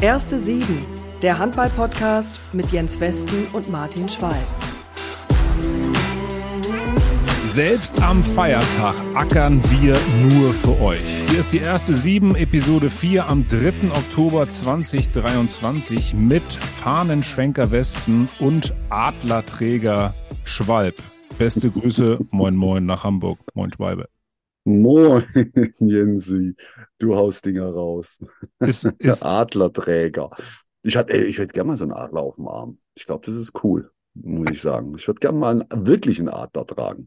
Erste Sieben, der Handball-Podcast mit Jens Westen und Martin Schwalb. Selbst am Feiertag ackern wir nur für euch. Hier ist die erste Sieben, Episode 4 am 3. Oktober 2023 mit Fahnenschwenker Westen und Adlerträger Schwalb. Beste Grüße, moin moin nach Hamburg, moin Schwalbe. Moin, Jensi, du haust Dinger raus. Ist, ist, Adlerträger. Ich, ey, ich hätte gerne mal so einen Adler auf dem Arm. Ich glaube, das ist cool, muss ich sagen. Ich würde gerne mal einen wirklichen Adler tragen.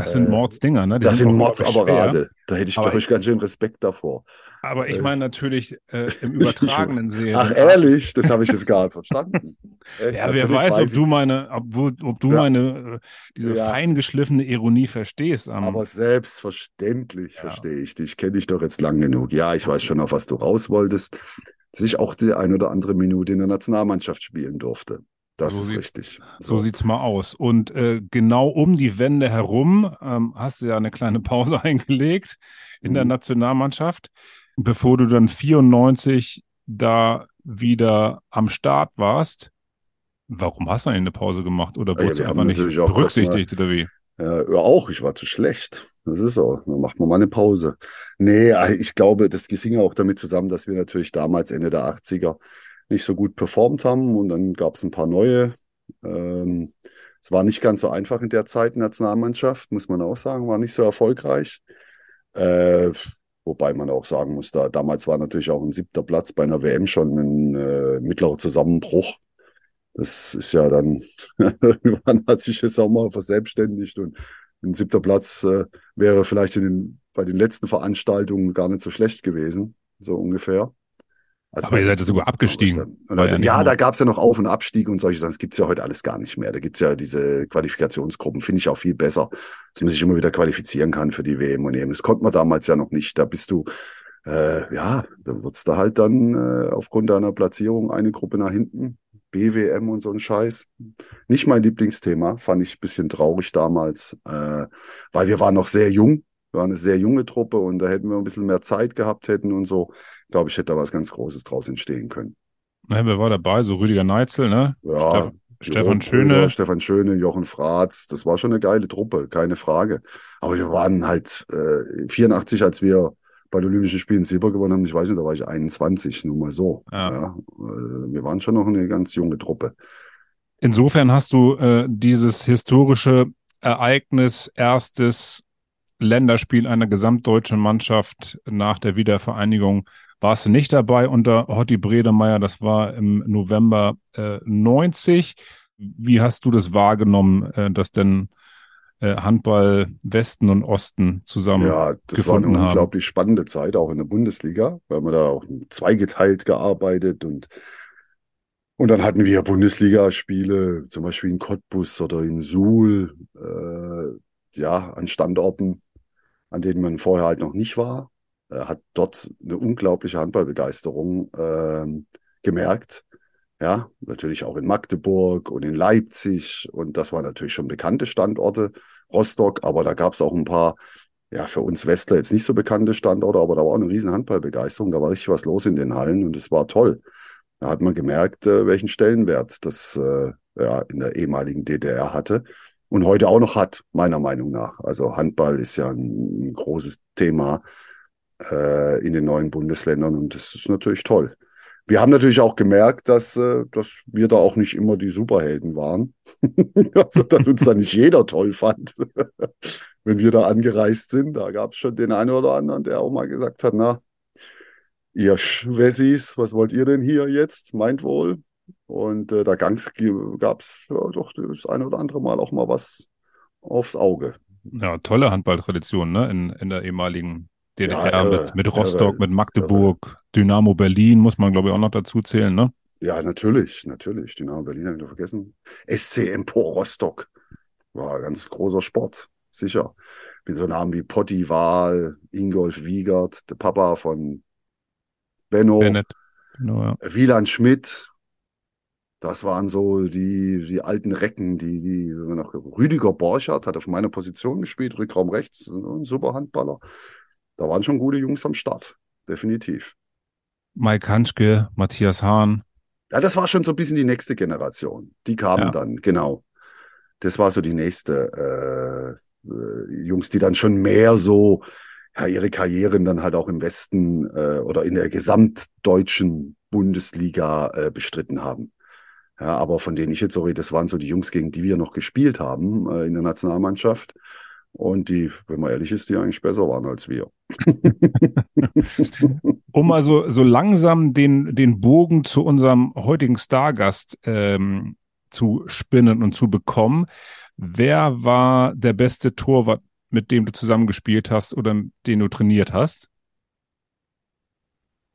Das sind äh, Mordsdinger, ne? Die Das sind schwer. Mordsapparate. Da hätte ich, glaube ich, ganz schön Respekt davor. Aber ich Äh, meine natürlich äh, im übertragenen Sinne. Ach, ehrlich? Das habe ich jetzt gar nicht verstanden. Echt? Ja, wer Natürlich weiß, ob du meine, ob, ob du Ja. meine, äh, diese Ja. feingeschliffene Ironie verstehst. am- Aber selbstverständlich Ja. verstehe ich dich. Kenne dich doch jetzt lang genug. Ja, ich weiß schon, auf was du raus wolltest. Dass ich auch die ein oder andere Minute in der Nationalmannschaft spielen durfte. Das So ist sieht- richtig. So sieht's mal aus. Und äh, genau um die Wende herum ähm, hast du ja eine kleine Pause eingelegt in der Mhm. Nationalmannschaft, bevor du dann 94 da wieder am Start warst. Warum hast du eigentlich eine Pause gemacht? Oder Ja, du haben einfach nicht berücksichtigt oder wie? Ja, ja, auch, ich war zu schlecht. Das ist so. Dann macht man mal eine Pause. Nee, äh, ich glaube, das hing auch damit zusammen, dass wir natürlich damals Ende der 80er nicht so gut performt haben und dann gab es ein paar neue. Ähm, es war nicht ganz so einfach in der Zeit, Nationalmannschaft, muss man auch sagen, war nicht so erfolgreich. Äh, wobei man auch sagen muss, da, damals war natürlich auch ein siebter Platz bei einer WM schon ein äh, mittlerer Zusammenbruch. Das ist ja dann, irgendwann hat sich das auch mal verselbstständigt und ein siebter Platz äh, wäre vielleicht in den, bei den letzten Veranstaltungen gar nicht so schlecht gewesen, so ungefähr. Also Aber ihr seid ja sogar abgestiegen. Ja Also, ja, nur- da gab es ja noch Auf- und Abstieg und solche Sachen. Das gibt's ja heute alles gar nicht mehr. Da gibt's ja diese Qualifikationsgruppen, finde ich auch viel besser, dass man sich immer wieder qualifizieren kann für die WM und EM. Das konnte man damals ja noch nicht. Da bist du, äh, ja, da wird's da halt dann äh, aufgrund deiner Platzierung eine Gruppe nach hinten. BWM und so ein Scheiß. Nicht mein Lieblingsthema, fand ich ein bisschen traurig damals, äh, weil wir waren noch sehr jung. Wir waren eine sehr junge Truppe und da hätten wir ein bisschen mehr Zeit gehabt hätten und so. Glaube, ich hätte da was ganz Großes draus entstehen können. Ne, wer war dabei? So Rüdiger Neitzel, ne? Ja, Steff- Stefan Schöne. Brüder, Stefan Schöne, Jochen Fratz, das war schon eine geile Truppe, keine Frage. Aber wir waren halt äh, 84, als wir bei den Olympischen Spielen Silber gewonnen haben, ich weiß nicht, da war ich 21, nur mal so. Ja. Ja. äh, wir waren schon noch eine ganz junge Truppe. Insofern hast du äh, dieses historische Ereignis, erstes Länderspiel einer gesamtdeutschen Mannschaft nach der Wiedervereinigung, warst du nicht dabei unter Hotti Bredemeier. Das war im November äh, 90. Wie hast du das wahrgenommen, äh, dass denn äh, Handball Westen und Osten zusammen Ja, das war eine haben? unglaublich spannende Zeit, auch in der Bundesliga, weil man da auch zweigeteilt gearbeitet und und dann hatten wir Bundesligaspiele, zum Beispiel in Cottbus oder in Suhl, äh, ja, an Standorten, an denen man vorher halt noch nicht war. Äh, hat dort eine unglaubliche Handballbegeisterung ähm, gemerkt. Ja, natürlich auch in Magdeburg und in Leipzig. Und das waren natürlich schon bekannte Standorte. Rostock, aber da gab es auch ein paar, ja, für uns Westler jetzt nicht so bekannte Standorte, aber da war auch eine riesen Handballbegeisterung. Da war richtig was los in den Hallen und es war toll. Da hat man gemerkt, äh, welchen Stellenwert das äh, ja, in der ehemaligen DDR hatte und heute auch noch hat, meiner Meinung nach. Also Handball ist ja ein, ein großes Thema äh, in den neuen Bundesländern und das ist natürlich toll. Wir haben natürlich auch gemerkt, dass, äh, dass wir da auch nicht immer die Superhelden waren. also, dass uns da nicht jeder toll fand, wenn wir da angereist sind. Da gab es schon den einen oder anderen, der auch mal gesagt hat, na, ihr Schwessis, was wollt ihr denn hier jetzt? Meint wohl. Und äh, da gab es ja, doch das eine oder andere Mal auch mal was aufs Auge. Ja, tolle Handballtradition, ne? In, in der ehemaligen DDR Ja, irre, mit, mit Rostock, irre, mit Magdeburg, Dynamo Berlin, muss man, glaube ich, auch noch dazu zählen, ne? Ja, natürlich, natürlich. Dynamo Berlin habe ich noch vergessen. SC Empor Rostock war ein ganz großer Sport, sicher. Mit so Namen wie Potti Wahl, Ingolf Wiegert, der Papa von Benno, Bennett. Genau, ja. Wieland Schmidt. Das waren so die, die alten Recken, die, die noch Rüdiger Borchardt hat auf meiner Position gespielt, Rückraum rechts, ein super Handballer. Da waren schon gute Jungs am Start, definitiv. Mike Hanschke, Matthias Hahn. Ja, das war schon so ein bisschen die nächste Generation. Die kamen ja. dann, genau. Das war so die nächste äh, äh, Jungs, die dann schon mehr so ja, ihre Karrieren dann halt auch im Westen äh, oder in der gesamtdeutschen Bundesliga äh, bestritten haben. Ja, aber von denen ich jetzt so rede, das waren so die Jungs, gegen die wir noch gespielt haben äh, in der Nationalmannschaft. Und die, wenn man ehrlich ist, die eigentlich besser waren als wir. um also so langsam den, den Bogen zu unserem heutigen Stargast ähm, zu spinnen und zu bekommen. Wer war der beste Torwart, mit dem du zusammengespielt hast oder den du trainiert hast?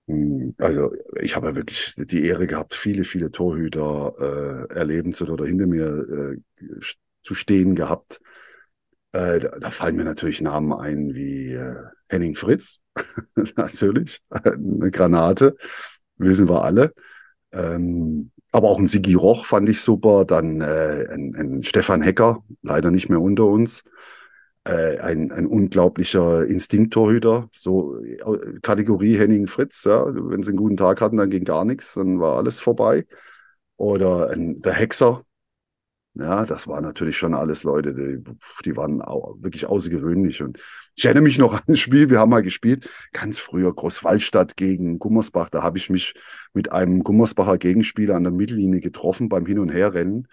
Hm, also ich habe ja wirklich die Ehre gehabt, viele, viele Torhüter äh, erleben zu oder hinter mir äh, zu stehen gehabt. Äh, da, da, fallen mir natürlich Namen ein wie äh, Henning Fritz, natürlich, eine Granate, wissen wir alle. Ähm, aber auch ein Sigi Roch fand ich super, dann äh, ein, ein Stefan Hecker, leider nicht mehr unter uns. Äh, ein, ein unglaublicher Instinkttorhüter, so äh, Kategorie Henning Fritz, ja, wenn sie einen guten Tag hatten, dann ging gar nichts, dann war alles vorbei. Oder ein, der Hexer, ja, das waren natürlich schon alles Leute, die, die waren auch wirklich außergewöhnlich. Und ich erinnere mich noch an ein Spiel, wir haben mal gespielt, ganz früher Großwaldstadt gegen Gummersbach. Da habe ich mich mit einem Gummersbacher Gegenspieler an der Mittellinie getroffen beim Hin- und Herrennen.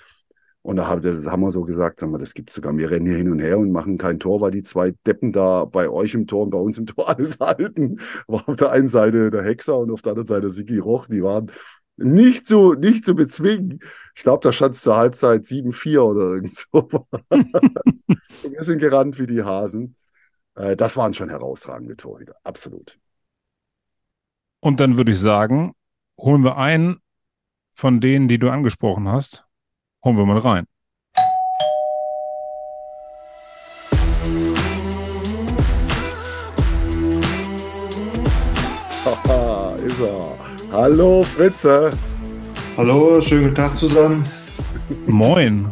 Und da haben, wir so gesagt, sag mal, das gibt's sogar. Wir rennen hier hin und her und machen kein Tor, weil die zwei Deppen da bei euch im Tor und bei uns im Tor alles halten. War auf der einen Seite der Hexer und auf der anderen Seite Sigi Roch. Die waren nicht zu, nicht zu bezwingen. Ich glaube, da stand es zur Halbzeit 7-4 oder irgend so. wir sind gerannt wie die Hasen. Äh, das waren schon herausragende Torhüter, absolut. Und dann würde ich sagen, holen wir einen von denen, die du angesprochen hast, Holen wir mal rein. Haha, ist er. Hallo Fritze. Hallo, schönen guten Tag zusammen. Moin.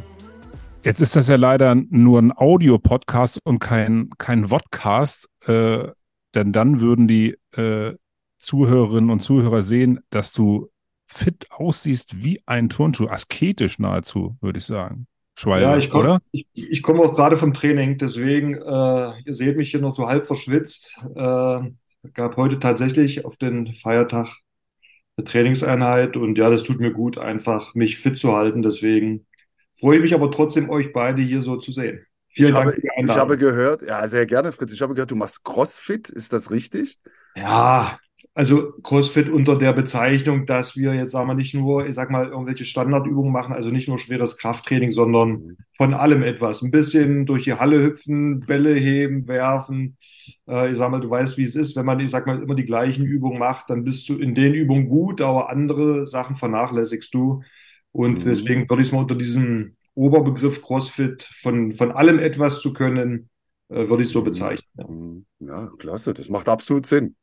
Jetzt ist das ja leider nur ein Audio-Podcast und kein, kein Vodcast, äh, denn dann würden die äh, Zuhörerinnen und Zuhörer sehen, dass du fit aussiehst wie ein Turnschuh, asketisch nahezu, würde ich sagen. Schweiger, ja, ich komm, oder? Ich, ich komme auch gerade vom Training, deswegen, äh, ihr seht mich hier noch so halb verschwitzt. Äh, gab heute tatsächlich auf den Feiertag eine Trainingseinheit und ja, das tut mir gut, einfach mich fit zu halten. Deswegen freue ich mich aber trotzdem, euch beide hier so zu sehen. Vielen ich Dank habe. Ich habe gehört, ja, sehr gerne, Fritz. Ich habe gehört, du machst Crossfit. Ist das richtig? Ja, also CrossFit unter der Bezeichnung, dass wir jetzt sagen wir nicht nur, ich sag mal, irgendwelche Standardübungen machen, also nicht nur schweres Krafttraining, sondern mhm. von allem etwas. Ein bisschen durch die Halle hüpfen, Bälle heben, werfen. Äh, ich sag mal, du weißt, wie es ist, wenn man, ich sag mal, immer die gleichen Übungen macht, dann bist du in den Übungen gut, aber andere Sachen vernachlässigst du. Und mhm. deswegen würde ich es mal unter diesem Oberbegriff CrossFit von, von allem etwas zu können, äh, würde ich so mhm. bezeichnen. Mhm. ja, klasse, das macht absolut Sinn.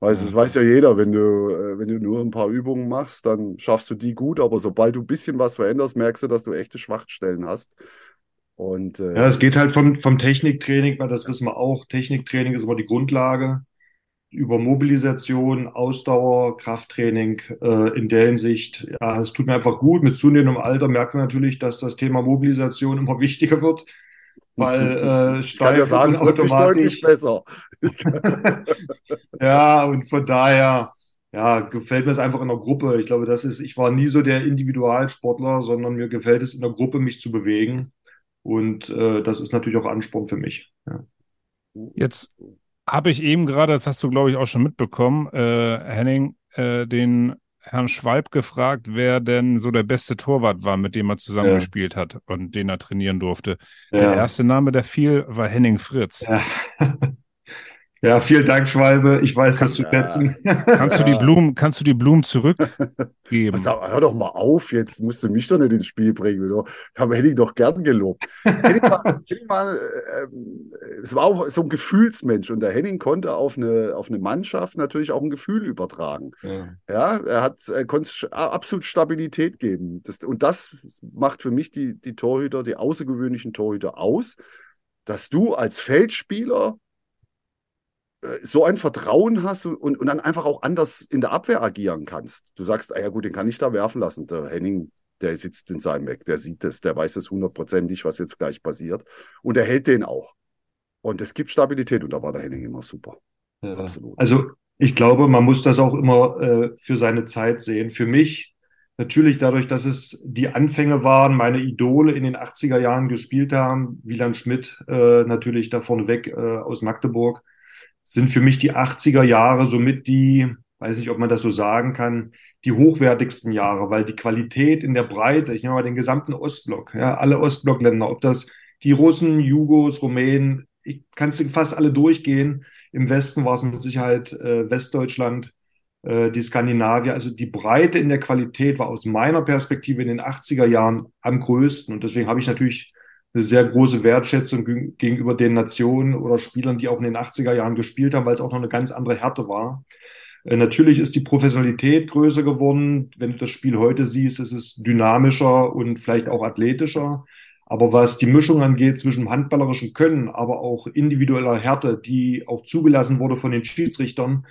Weiß, das weiß ja jeder, wenn du, äh, wenn du nur ein paar Übungen machst, dann schaffst du die gut, aber sobald du ein bisschen was veränderst, merkst du, dass du echte Schwachstellen hast. Und, äh, ja, es geht halt vom, vom Techniktraining, weil das wissen wir auch. Techniktraining ist immer die Grundlage. Über Mobilisation, Ausdauer, Krafttraining äh, in der Hinsicht, ja, es tut mir einfach gut. Mit zunehmendem Alter merken wir natürlich, dass das Thema Mobilisation immer wichtiger wird weil äh, ich kann ja sagen, es wird nicht deutlich besser. ja, und von daher ja, gefällt mir es einfach in der Gruppe. Ich glaube, das ist, ich war nie so der Individualsportler, sondern mir gefällt es in der Gruppe, mich zu bewegen. Und äh, das ist natürlich auch Ansporn für mich. Ja. Jetzt habe ich eben gerade, das hast du, glaube ich, auch schon mitbekommen, äh, Henning, äh, den Herrn Schwalb gefragt, wer denn so der beste Torwart war, mit dem er zusammengespielt ja. hat und den er trainieren durfte. Ja. Der erste Name, der fiel, war Henning Fritz. Ja. Ja, vielen Dank, Schwalbe. Ich weiß das zu schätzen. Kannst du die Blumen, kannst du die Blumen zurückgeben? Also, hör doch mal auf, jetzt musst du mich doch nicht ins Spiel bringen. Oder? Habe Henning doch gern gelobt. Henning war, Henning war äh, es war auch so ein Gefühlsmensch und der Henning konnte auf eine, auf eine Mannschaft natürlich auch ein Gefühl übertragen. Ja, ja er hat, er konnte absolut Stabilität geben. Das, und das macht für mich die, die Torhüter, die außergewöhnlichen Torhüter aus, dass du als Feldspieler äh, so ein Vertrauen hast und, und dann einfach auch anders in der Abwehr agieren kannst. Du sagst, ah ja gut, den kann ich da werfen lassen. Der Henning, der sitzt in seinem Eck, der sieht es, der weiß es hundertprozentig, was jetzt gleich passiert. Und er hält den auch. Und es gibt Stabilität und da war der Henning immer super. Ja. Absolut. Also ich glaube, man muss das auch immer äh, für seine Zeit sehen. Für mich natürlich dadurch, dass es die Anfänge waren, meine Idole in den 80er Jahren gespielt haben, Wieland Schmidt äh, natürlich da vorneweg äh, aus Magdeburg, sind für mich die 80er Jahre somit die, weiß nicht, ob man das so sagen kann, die hochwertigsten Jahre, weil die Qualität in der Breite, ich nehme mal den gesamten Ostblock, ja, alle Ostblockländer, ob das die Russen, Jugos, Rumänen, ich kann es fast alle durchgehen. Im Westen war es mit Sicherheit äh, Westdeutschland, äh, die Skandinavier. Also die Breite in der Qualität war aus meiner Perspektive in den 80er Jahren am größten. Und deswegen habe ich natürlich eine sehr große Wertschätzung gegenüber den Nationen oder Spielern, die auch in den 80er Jahren gespielt haben, weil es auch noch eine ganz andere Härte war. Äh, natürlich ist die Professionalität größer geworden. Wenn du das Spiel heute siehst, ist es dynamischer und vielleicht auch athletischer. Aber was die Mischung angeht zwischen handballerischen Können, aber auch individueller Härte, die auch zugelassen wurde von den Schiedsrichtern,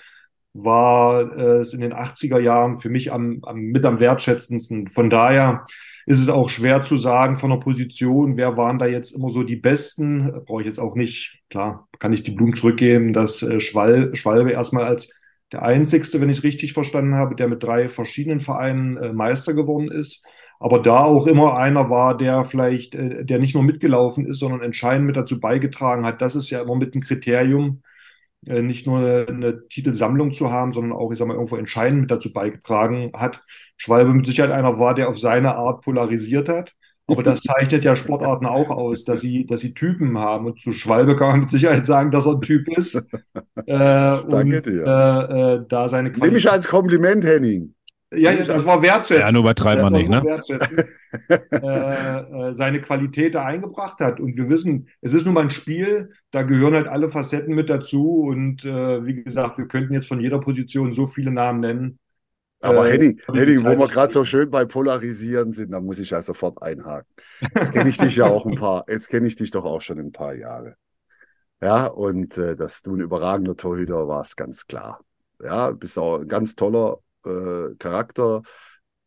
war äh, es in den 80er Jahren für mich am, am, mit am wertschätzendsten. Von daher ist es auch schwer zu sagen von der Position, wer waren da jetzt immer so die Besten. Brauche ich jetzt auch nicht. Klar, kann ich die Blumen zurückgeben, dass äh, Schwal, Schwalbe erstmal als der einzigste, wenn ich es richtig verstanden habe, der mit drei verschiedenen Vereinen äh, Meister geworden ist aber da auch immer einer war, der vielleicht, äh, der nicht nur mitgelaufen ist, sondern entscheidend mit dazu beigetragen hat. Das ist ja immer mit ein Kriterium, äh, nicht nur eine, eine Titelsammlung zu haben, sondern auch, ich sag mal, irgendwo entscheidend mit dazu beigetragen hat. Schwalbe mit Sicherheit einer war, der auf seine Art polarisiert hat. Aber das zeichnet ja Sportarten auch aus, dass sie, dass sie Typen haben. Und zu Schwalbe kann man mit Sicherheit sagen, dass er ein Typ ist. Äh, Danke und, dir. Äh, äh, da seine Qualität Nehme ich als Kompliment, Henning. Ja, ja, das war wertschätzend. Ja, nur übertreibt man nicht, ne? äh, äh, seine Qualität da eingebracht hat. Und wir wissen, es ist nun mal ein Spiel, da gehören halt alle Facetten mit dazu. Und äh, wie gesagt, wir könnten jetzt von jeder Position so viele Namen nennen. Aber äh, Henning, Henning wo wir gerade so schön bei Polarisieren sind, da muss ich ja sofort einhaken. Jetzt kenne ich dich ja auch ein paar, jetzt kenne ich dich doch auch schon ein paar Jahre. Ja, und äh, dass du ein überragender Torhüter warst, ganz klar. Ja, bist auch ein ganz toller äh, Charakter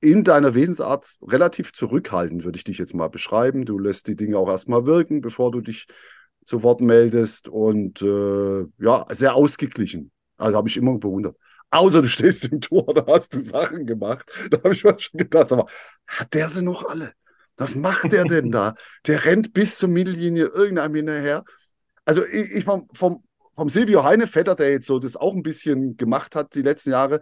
in deiner Wesensart relativ zurückhaltend, würde ich dich jetzt mal beschreiben. Du lässt die Dinge auch erstmal wirken, bevor du dich zu Wort meldest und äh, ja, sehr ausgeglichen. Also habe ich immer bewundert. Außer du stehst im Tor, da hast du Sachen gemacht. Da habe ich mir schon gedacht, aber hat der sie noch alle? Was macht der denn da? Der rennt bis zur Mittellinie irgendeinem hinterher. Also ich, ich vom, vom, vom Silvio Heinevetter, der jetzt so das auch ein bisschen gemacht hat die letzten Jahre,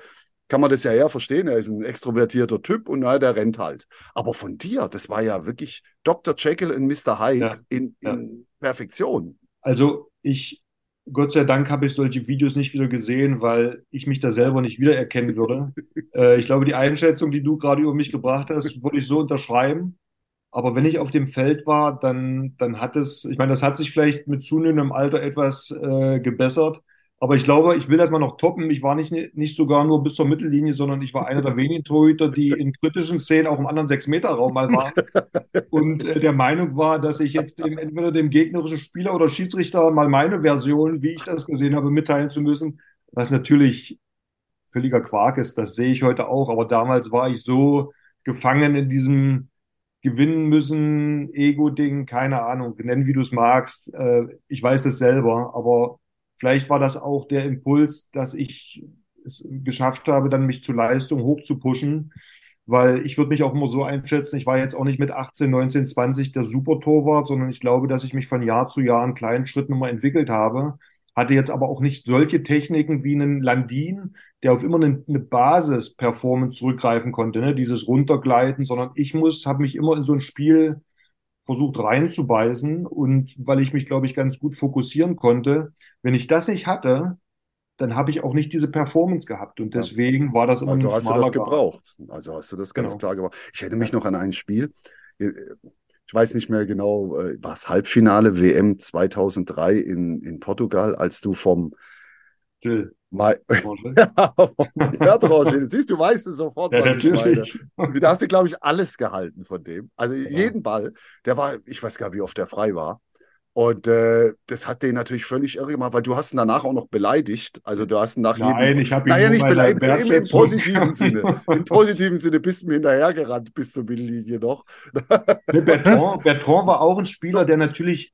kann man das ja eher verstehen. Er ist ein extrovertierter Typ und na, der rennt halt. Aber von dir, das war ja wirklich Dr. Jekyll und Mr. Hyde ja, in, in ja. Perfektion. Also ich, Gott sei Dank habe ich solche Videos nicht wieder gesehen, weil ich mich da selber nicht wiedererkennen würde. äh, ich glaube, die Einschätzung, die du gerade über mich gebracht hast, würde ich so unterschreiben. Aber wenn ich auf dem Feld war, dann, dann hat es, ich meine, das hat sich vielleicht mit zunehmendem Alter etwas äh, gebessert. Aber ich glaube, ich will das mal noch toppen. Ich war nicht, nicht sogar nur bis zur Mittellinie, sondern ich war einer der wenigen Torhüter, die in kritischen Szenen auch im anderen Sechs-Meter-Raum mal waren. Und äh, der Meinung war, dass ich jetzt dem, entweder dem gegnerischen Spieler oder Schiedsrichter mal meine Version, wie ich das gesehen habe, mitteilen zu müssen. Was natürlich völliger Quark ist. Das sehe ich heute auch. Aber damals war ich so gefangen in diesem gewinnen müssen, Ego-Ding, keine Ahnung, nennen wie du es magst. Äh, ich weiß es selber, aber Vielleicht war das auch der Impuls, dass ich es geschafft habe, dann mich zu Leistung hoch zu pushen, weil ich würde mich auch immer so einschätzen, ich war jetzt auch nicht mit 18, 19, 20 der Super-Torwart, sondern ich glaube, dass ich mich von Jahr zu Jahr in kleinen Schritten immer entwickelt habe, hatte jetzt aber auch nicht solche Techniken wie einen Landin, der auf immer eine, eine Basis-Performance zurückgreifen konnte, ne? dieses Runtergleiten, sondern ich muss, habe mich immer in so ein Spiel versucht reinzubeißen und weil ich mich, glaube ich, ganz gut fokussieren konnte. Wenn ich das nicht hatte, dann habe ich auch nicht diese Performance gehabt und deswegen war das immer Also hast du das gebraucht. Also hast du das ganz genau. klar gemacht. Ich erinnere mich noch an ein Spiel. Ich weiß nicht mehr genau, äh, war es Halbfinale WM 2003 in, in Portugal, als du vom Jill. Ja, Tranche. Siehst du, weißt es sofort, ja, was natürlich. ich meine. Da hast du, glaube ich, alles gehalten von dem. Also ja. jeden Ball, der war, ich weiß gar nicht, wie oft der frei war. Und äh, das hat den natürlich völlig irre gemacht, weil du hast ihn danach auch noch beleidigt. Also du hast ihn nach Nein, jedem. ich habe ihn Naja, nicht beleidigt, im, im positiven Sinne. Im positiven Sinne bist du mir hinterhergerannt bis zur Mittellinie noch. Ne, Bertrand, Bertrand war auch ein Spieler, der natürlich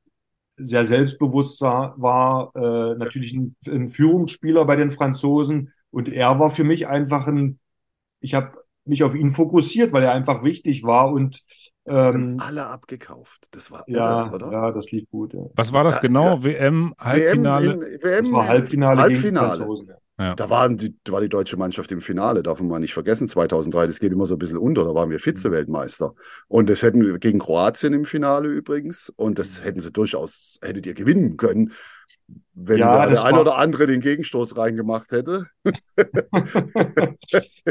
sehr selbstbewusst war, äh, natürlich ein, ein Führungsspieler bei den Franzosen. Und er war für mich einfach ein, ich habe mich auf ihn fokussiert, weil er einfach wichtig war. Und Das sind ähm, alle abgekauft. Das war ja, irre, oder? ja, das lief gut. Ja. Was war das Ja, genau? WM, Halbfinale? WM, in, WM Das war Halbfinale, gegen Halbfinale. Franzosen. Ja. Da waren die, da war die deutsche Mannschaft im Finale, darf man nicht vergessen, 2003. Das geht immer so ein bisschen unter, da waren wir Mhm. Vize-Weltmeister. Und das hätten wir gegen Kroatien im Finale übrigens. Und Mhm. das hätten sie durchaus, hättet ihr gewinnen können, wenn Ja, der ein war- oder andere den Gegenstoß reingemacht hätte.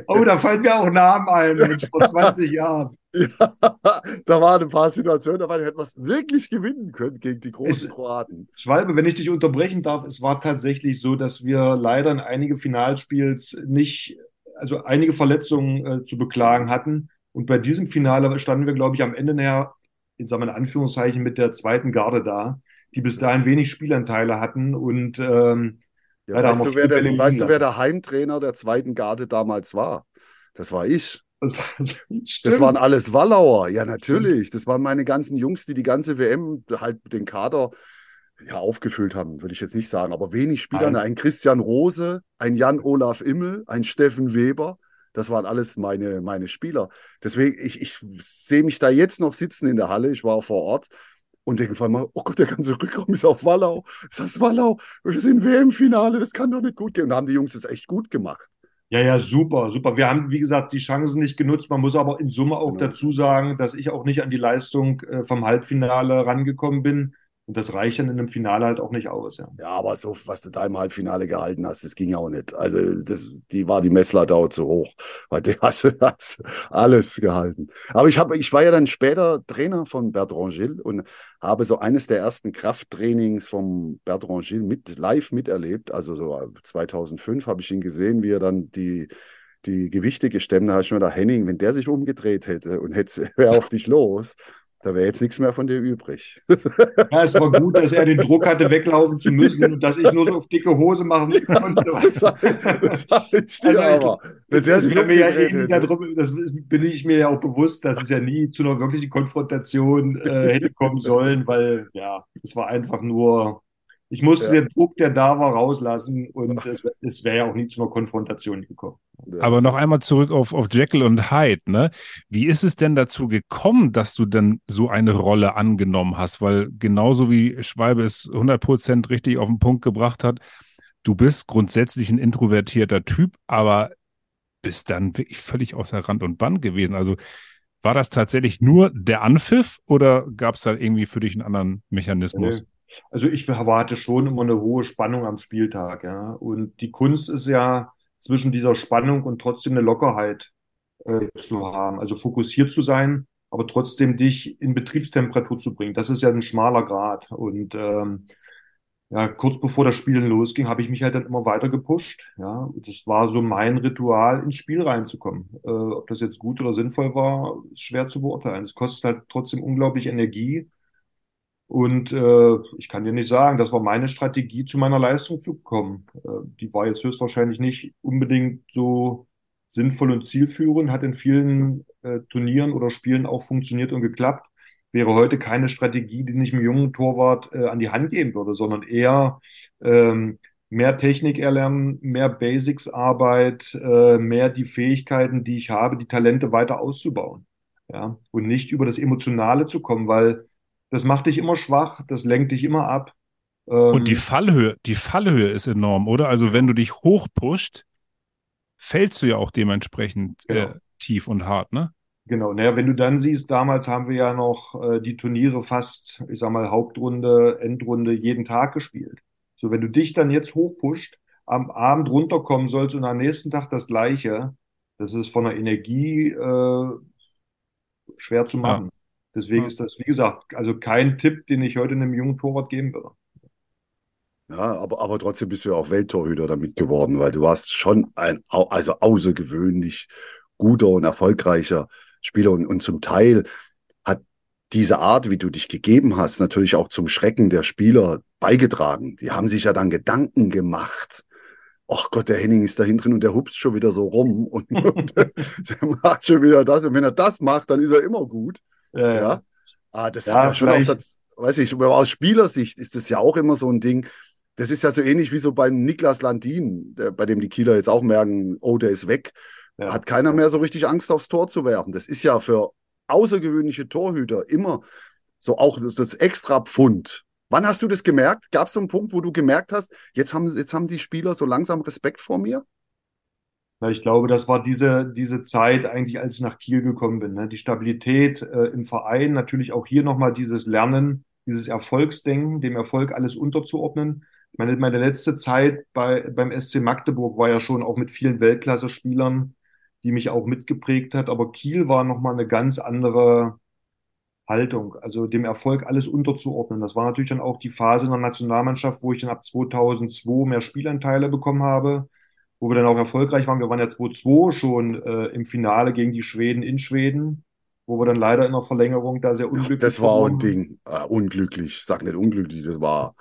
Oh, da fallen mir auch Namen ein, Mensch, vor 20 Jahren. Ja, da waren ein paar Situationen, da war hätten wir es wirklich gewinnen können gegen die großen Es- Kroaten. Schwalbe, wenn ich dich unterbrechen darf, es war tatsächlich so, dass wir leider in einige Finalspiels nicht, also einige Verletzungen äh, zu beklagen hatten. Und bei diesem Finale standen wir, glaube ich, am Ende näher, in sagen wir in Anführungszeichen, mit der zweiten Garde da, die bis dahin wenig Spielanteile hatten. Und ähm, Ja, weißt du, wer der, weißt du, wer der Heimtrainer der zweiten Garde damals war? Das war ich. das Das waren alles Wallauer. Ja, natürlich. Das waren meine ganzen Jungs, die die ganze WM halt den Kader ja, aufgefüllt haben, würde ich jetzt nicht sagen, aber wenig Spieler. Nein. Ein Christian Rose, ein Jan-Olaf Immel, ein Steffen Weber. Das waren alles meine, meine Spieler. Deswegen, ich, ich sehe mich da jetzt noch sitzen in der Halle. Ich war vor Ort und denke auf einmal, oh Gott, der ganze Rückraum ist auf Wallau. Ist das Wallau? Wir sind WM-Finale, das kann doch nicht gut gehen. Und da haben die Jungs das echt gut gemacht. Ja, ja, super, super. Wir haben, wie gesagt, die Chancen nicht genutzt. Man muss aber in Summe auch Genau. dazu sagen, dass ich auch nicht an die Leistung äh, vom Halbfinale rangekommen bin. Und das reicht dann in einem Finale halt auch nicht aus. Ja. Ja, aber so, was du da im Halbfinale gehalten hast, das ging ja auch nicht. Also, das, die war die Messlatte auch zu hoch, weil du hast, hast alles gehalten. Aber ich habe, ich war ja dann später Trainer von Bertrand Gilles und habe so eines der ersten Krafttrainings vom Bertrand Gilles mit, live miterlebt. Also so 2005 habe ich ihn gesehen, wie er dann die, die Gewichte gestemmt. Da habe ich mir gedacht, Henning, wenn der sich umgedreht hätte und hätte, wäre auf dich los, da wäre jetzt nichts mehr von dir übrig. Ja, es war gut, dass er den Druck hatte, weglaufen zu müssen und dass ich nur so auf dicke Hose machen konnte. Das das dir Also aber. Das, kann mir ja eh darum, das bin ich mir ja auch bewusst, dass es ja nie zu einer wirklichen Konfrontation äh, hätte kommen sollen, weil ja, es war einfach nur, ich musste Ja. den Druck, der da war, rauslassen und es, es wäre ja auch nie zu einer Konfrontation gekommen. Aber noch einmal zurück auf, auf Jekyll und Hyde, ne? Wie ist es denn dazu gekommen, dass du denn so eine Rolle angenommen hast? Weil genauso wie Schwalbe es 100% richtig auf den Punkt gebracht hat, du bist grundsätzlich ein introvertierter Typ, aber bist dann wirklich völlig außer Rand und Band gewesen. Also war das tatsächlich nur der Anpfiff oder gab es da irgendwie für dich einen anderen Mechanismus? Also ich erwarte schon immer eine hohe Spannung am Spieltag, ja. Und die Kunst ist ja zwischen dieser Spannung und trotzdem eine Lockerheit äh, zu haben. Also fokussiert zu sein, aber trotzdem dich in Betriebstemperatur zu bringen. Das ist ja ein schmaler Grad. Und ähm, ja, kurz bevor das Spielen losging, habe ich mich halt dann immer weiter gepusht. Ja, das war so mein Ritual, ins Spiel reinzukommen. Äh, ob das jetzt gut oder sinnvoll war, ist schwer zu beurteilen. Es kostet halt trotzdem unglaublich Energie. Und äh, ich kann dir nicht sagen, das war meine Strategie, zu meiner Leistung zu kommen. Äh, die war jetzt höchstwahrscheinlich nicht unbedingt so sinnvoll und zielführend, hat in vielen äh, Turnieren oder Spielen auch funktioniert und geklappt. Wäre heute keine Strategie, die ich einem jungen Torwart äh, an die Hand geben würde, sondern eher ähm, mehr Technik erlernen, mehr Basics-Arbeit, äh, mehr die Fähigkeiten, die ich habe, die Talente weiter auszubauen. Ja, und nicht über das Emotionale zu kommen, weil das macht dich immer schwach, das lenkt dich immer ab. Und die Ähm, Fallhöhe, die Fallhöhe ist enorm, oder? Also wenn du dich hochpusht, fällst du ja auch dementsprechend Genau. äh, tief und hart, ne? Genau, naja, wenn du dann siehst, damals haben wir ja noch äh, die Turniere fast, ich sag mal, Hauptrunde, Endrunde jeden Tag gespielt. So, wenn du dich dann jetzt hochpusht, am Abend runterkommen sollst und am nächsten Tag das Gleiche, das ist von der Energie äh, schwer zu machen. Deswegen Ja. ist das, wie gesagt, also kein Tipp, den ich heute einem jungen Torwart geben würde. Ja, aber, aber trotzdem bist du ja auch Welttorhüter damit geworden, weil du warst schon ein also außergewöhnlich guter und erfolgreicher Spieler und, und zum Teil hat diese Art, wie du dich gegeben hast, natürlich auch zum Schrecken der Spieler beigetragen. Die haben sich ja dann Gedanken gemacht. Ach Gott, der Henning ist da hinten drin und der hupst schon wieder so rum und, und der macht schon wieder das. Und wenn er das macht, dann ist er immer gut. Ja. ja. Ah, das ja, hat ja schon auch das, weiß ich, aus Spielersicht ist das ja auch immer so ein Ding. Das ist ja so ähnlich wie so bei Niklas Landin, der, bei dem die Kieler jetzt auch merken, oh, der ist weg. Ja. Hat keiner mehr so richtig Angst aufs Tor zu werfen. Das ist ja für außergewöhnliche Torhüter immer so auch das, das extra Pfund. Wann hast du das gemerkt? Gab es so einen Punkt, wo du gemerkt hast, jetzt haben, jetzt haben die Spieler so langsam Respekt vor mir? Ja, ich glaube, das war diese, diese Zeit eigentlich, als ich nach Kiel gekommen bin. Ne? Die Stabilität äh, im Verein, natürlich auch hier nochmal dieses Lernen, dieses Erfolgsdenken, dem Erfolg alles unterzuordnen. Meine, meine letzte Zeit bei, beim SC Magdeburg war ja schon auch mit vielen Weltklasse-Spielern die mich auch mitgeprägt hat. Aber Kiel war nochmal eine ganz andere Haltung, also dem Erfolg alles unterzuordnen. Das war natürlich dann auch die Phase in der Nationalmannschaft, wo ich dann ab 2002 mehr Spielanteile bekommen habe, wo wir dann auch erfolgreich waren. Wir waren ja 2002 schon äh, im Finale gegen die Schweden in Schweden, wo wir dann leider in der Verlängerung da sehr unglücklich waren. Das war ein Ding, äh, unglücklich, sag nicht unglücklich, das war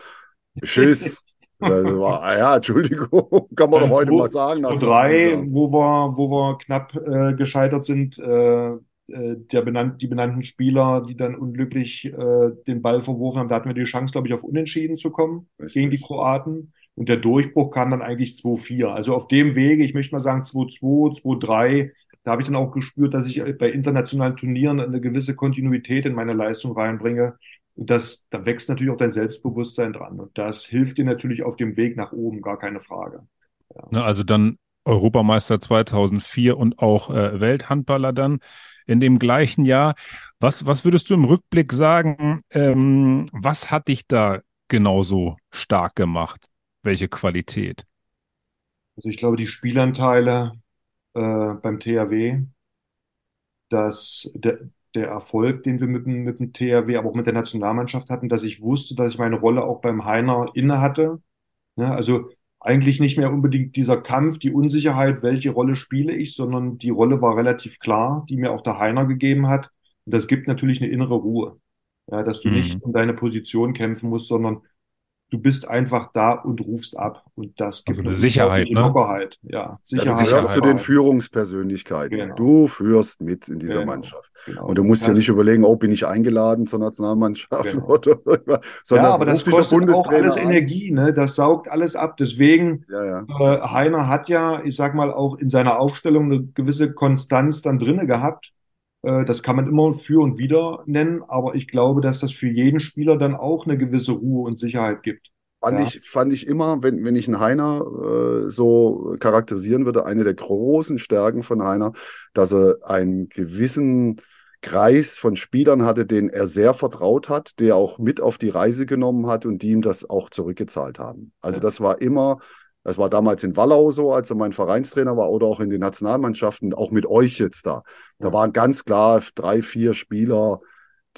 Schiss. Also war, ah ja, Entschuldigung, kann man doch heute mal sagen. Nach drei, wo wir, wo wir knapp äh, gescheitert sind, äh, äh, der benannt, die benannten Spieler, die dann unglücklich äh, den Ball verworfen haben, da hatten wir die Chance, glaube ich, auf Unentschieden zu kommen Richtig. gegen die Kroaten. Und der Durchbruch kam dann eigentlich 2-4. Also auf dem Wege, ich möchte mal sagen 2-2, 2-3, da habe ich dann auch gespürt, dass ich bei internationalen Turnieren eine gewisse Kontinuität in meine Leistung reinbringe. Und das, da wächst natürlich auch dein Selbstbewusstsein dran. Und das hilft dir natürlich auf dem Weg nach oben, gar keine Frage. Ja. Ne, also dann Europameister 2004 und auch äh, Welthandballer dann in dem gleichen Jahr. Was, was würdest du im Rückblick sagen, ähm, was hat dich da genauso stark gemacht? Welche Qualität? Also ich glaube, die Spielanteile äh, beim THW, dass der, der Erfolg, den wir mit dem, mit dem THW, aber auch mit der Nationalmannschaft hatten, dass ich wusste, dass ich meine Rolle auch beim Heiner inne hatte. Ja, also eigentlich nicht mehr unbedingt dieser Kampf, die Unsicherheit, welche Rolle spiele ich, sondern die Rolle war relativ klar, die mir auch der Heiner gegeben hat. Und das gibt natürlich eine innere Ruhe. Ja, dass du mhm. nicht um deine Position kämpfen musst, sondern du bist einfach da und rufst ab. Und das gibt also eine Sicherheit, ne? Lockerheit. Ja, Sicherheit. Ja, du gehörst zu den Führungspersönlichkeiten. Genau. Du führst mit in dieser genau. Mannschaft. Genau. Und du musst ja nicht überlegen, oh, bin ich eingeladen zur Nationalmannschaft genau. oder, sondern ja, aber das kostet auch alles an. Energie, ne? Das saugt alles ab. Deswegen, ja, ja. Äh, Heiner hat ja, ich sag mal, auch in seiner Aufstellung eine gewisse Konstanz dann drinne gehabt. Äh, das kann man immer für und wieder nennen, aber ich glaube, dass das für jeden Spieler dann auch eine gewisse Ruhe und Sicherheit gibt. Fand, ja. ich, fand ich immer, wenn, wenn ich einen Heiner äh, so charakterisieren würde, eine der großen Stärken von Heiner, dass er einen gewissen Kreis von Spielern hatte, denen er sehr vertraut hat, der auch mit auf die Reise genommen hat und die ihm das auch zurückgezahlt haben. Also ja. das war immer das war damals in Wallau so, als er mein Vereinstrainer war oder auch in den Nationalmannschaften, auch mit euch jetzt da. Da waren ganz klar drei, vier Spieler,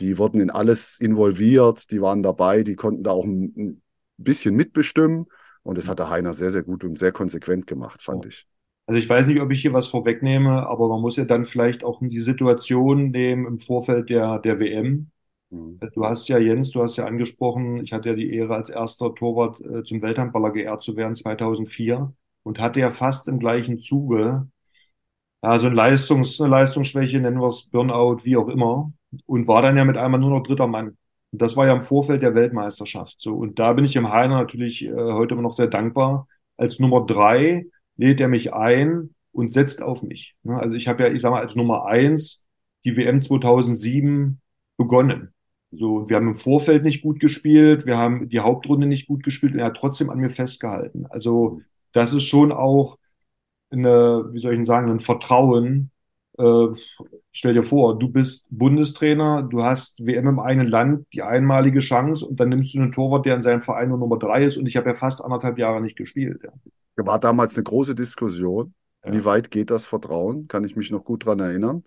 die wurden in alles involviert, die waren dabei, die konnten da auch ein, bisschen mitbestimmen. Und das hat der Heiner sehr, sehr gut und sehr konsequent gemacht, fand ich. Also ich weiß nicht, ob ich hier was vorwegnehme, aber man muss ja dann vielleicht auch die Situation nehmen im Vorfeld der, der WM. Mhm. Du hast ja, Jens, du hast ja angesprochen, ich hatte ja die Ehre, als erster Torwart äh, zum Welthandballer geehrt zu werden 2004 und hatte ja fast im gleichen Zuge ja, so ein Leistungs, eine Leistungsschwäche, nennen wir es Burnout, wie auch immer, und war dann ja mit einmal nur noch dritter Mann. Und das war ja im Vorfeld der Weltmeisterschaft so. Und da bin ich dem Heiner natürlich äh, heute immer noch sehr dankbar. Als Nummer drei lädt er mich ein und setzt auf mich. Ne? Also ich habe ja, ich sag mal, als Nummer eins die WM 2007 begonnen. So, wir haben im Vorfeld nicht gut gespielt, wir haben die Hauptrunde nicht gut gespielt und er hat trotzdem an mir festgehalten. Also, das ist schon auch eine, wie soll ich denn sagen, ein Vertrauen. Äh, stell dir vor, du bist Bundestrainer, du hast WM im einen Land, die einmalige Chance und dann nimmst du einen Torwart, der in seinem Verein nur Nummer drei ist und ich habe ja fast anderthalb Jahre nicht gespielt. Ja. War damals eine große Diskussion. Ja. Wie weit geht das Vertrauen? Kann ich mich noch gut dran erinnern.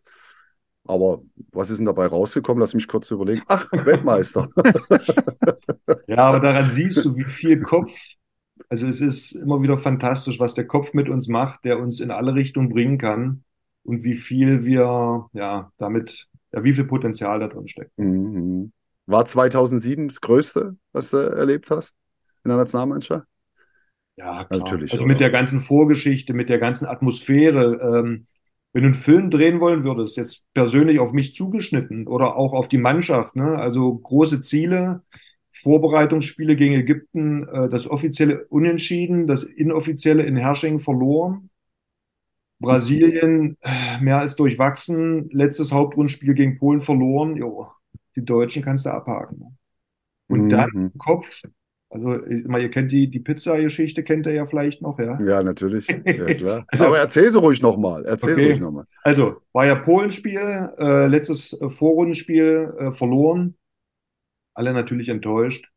Aber was ist denn dabei rausgekommen? Lass mich kurz überlegen. Ach, Weltmeister. ja, aber daran siehst du, wie viel Kopf. Also es ist immer wieder fantastisch, was der Kopf mit uns macht, der uns in alle Richtungen bringen kann und wie viel wir ja damit ja, wie viel Potenzial da drin steckt. Mhm. War 2007 das Größte, was du erlebt hast in der Nationalmannschaft? Ja, klar. Natürlich, Also oder? mit der ganzen Vorgeschichte, mit der ganzen Atmosphäre. Ähm, wenn du einen Film drehen wollen würdest, jetzt persönlich auf mich zugeschnitten oder auch auf die Mannschaft, ne? Also große Ziele, Vorbereitungsspiele gegen Ägypten, äh, das offizielle Unentschieden, das inoffizielle in Hersching verloren. Brasilien äh, mehr als durchwachsen, letztes Hauptrundenspiel gegen Polen verloren. Jo, die Deutschen kannst du abhaken. Und dann Mhm. im Kopf, also meine, ihr kennt die, die Pizza-Geschichte, kennt ihr ja vielleicht noch, ja? Ja, natürlich. Ja, klar. Also- Aber erzähl sie ruhig nochmal. Erzähl Okay. ruhig nochmal. Also, war ja Polenspiel, äh, letztes äh, Vorrundenspiel äh, verloren. Alle natürlich enttäuscht.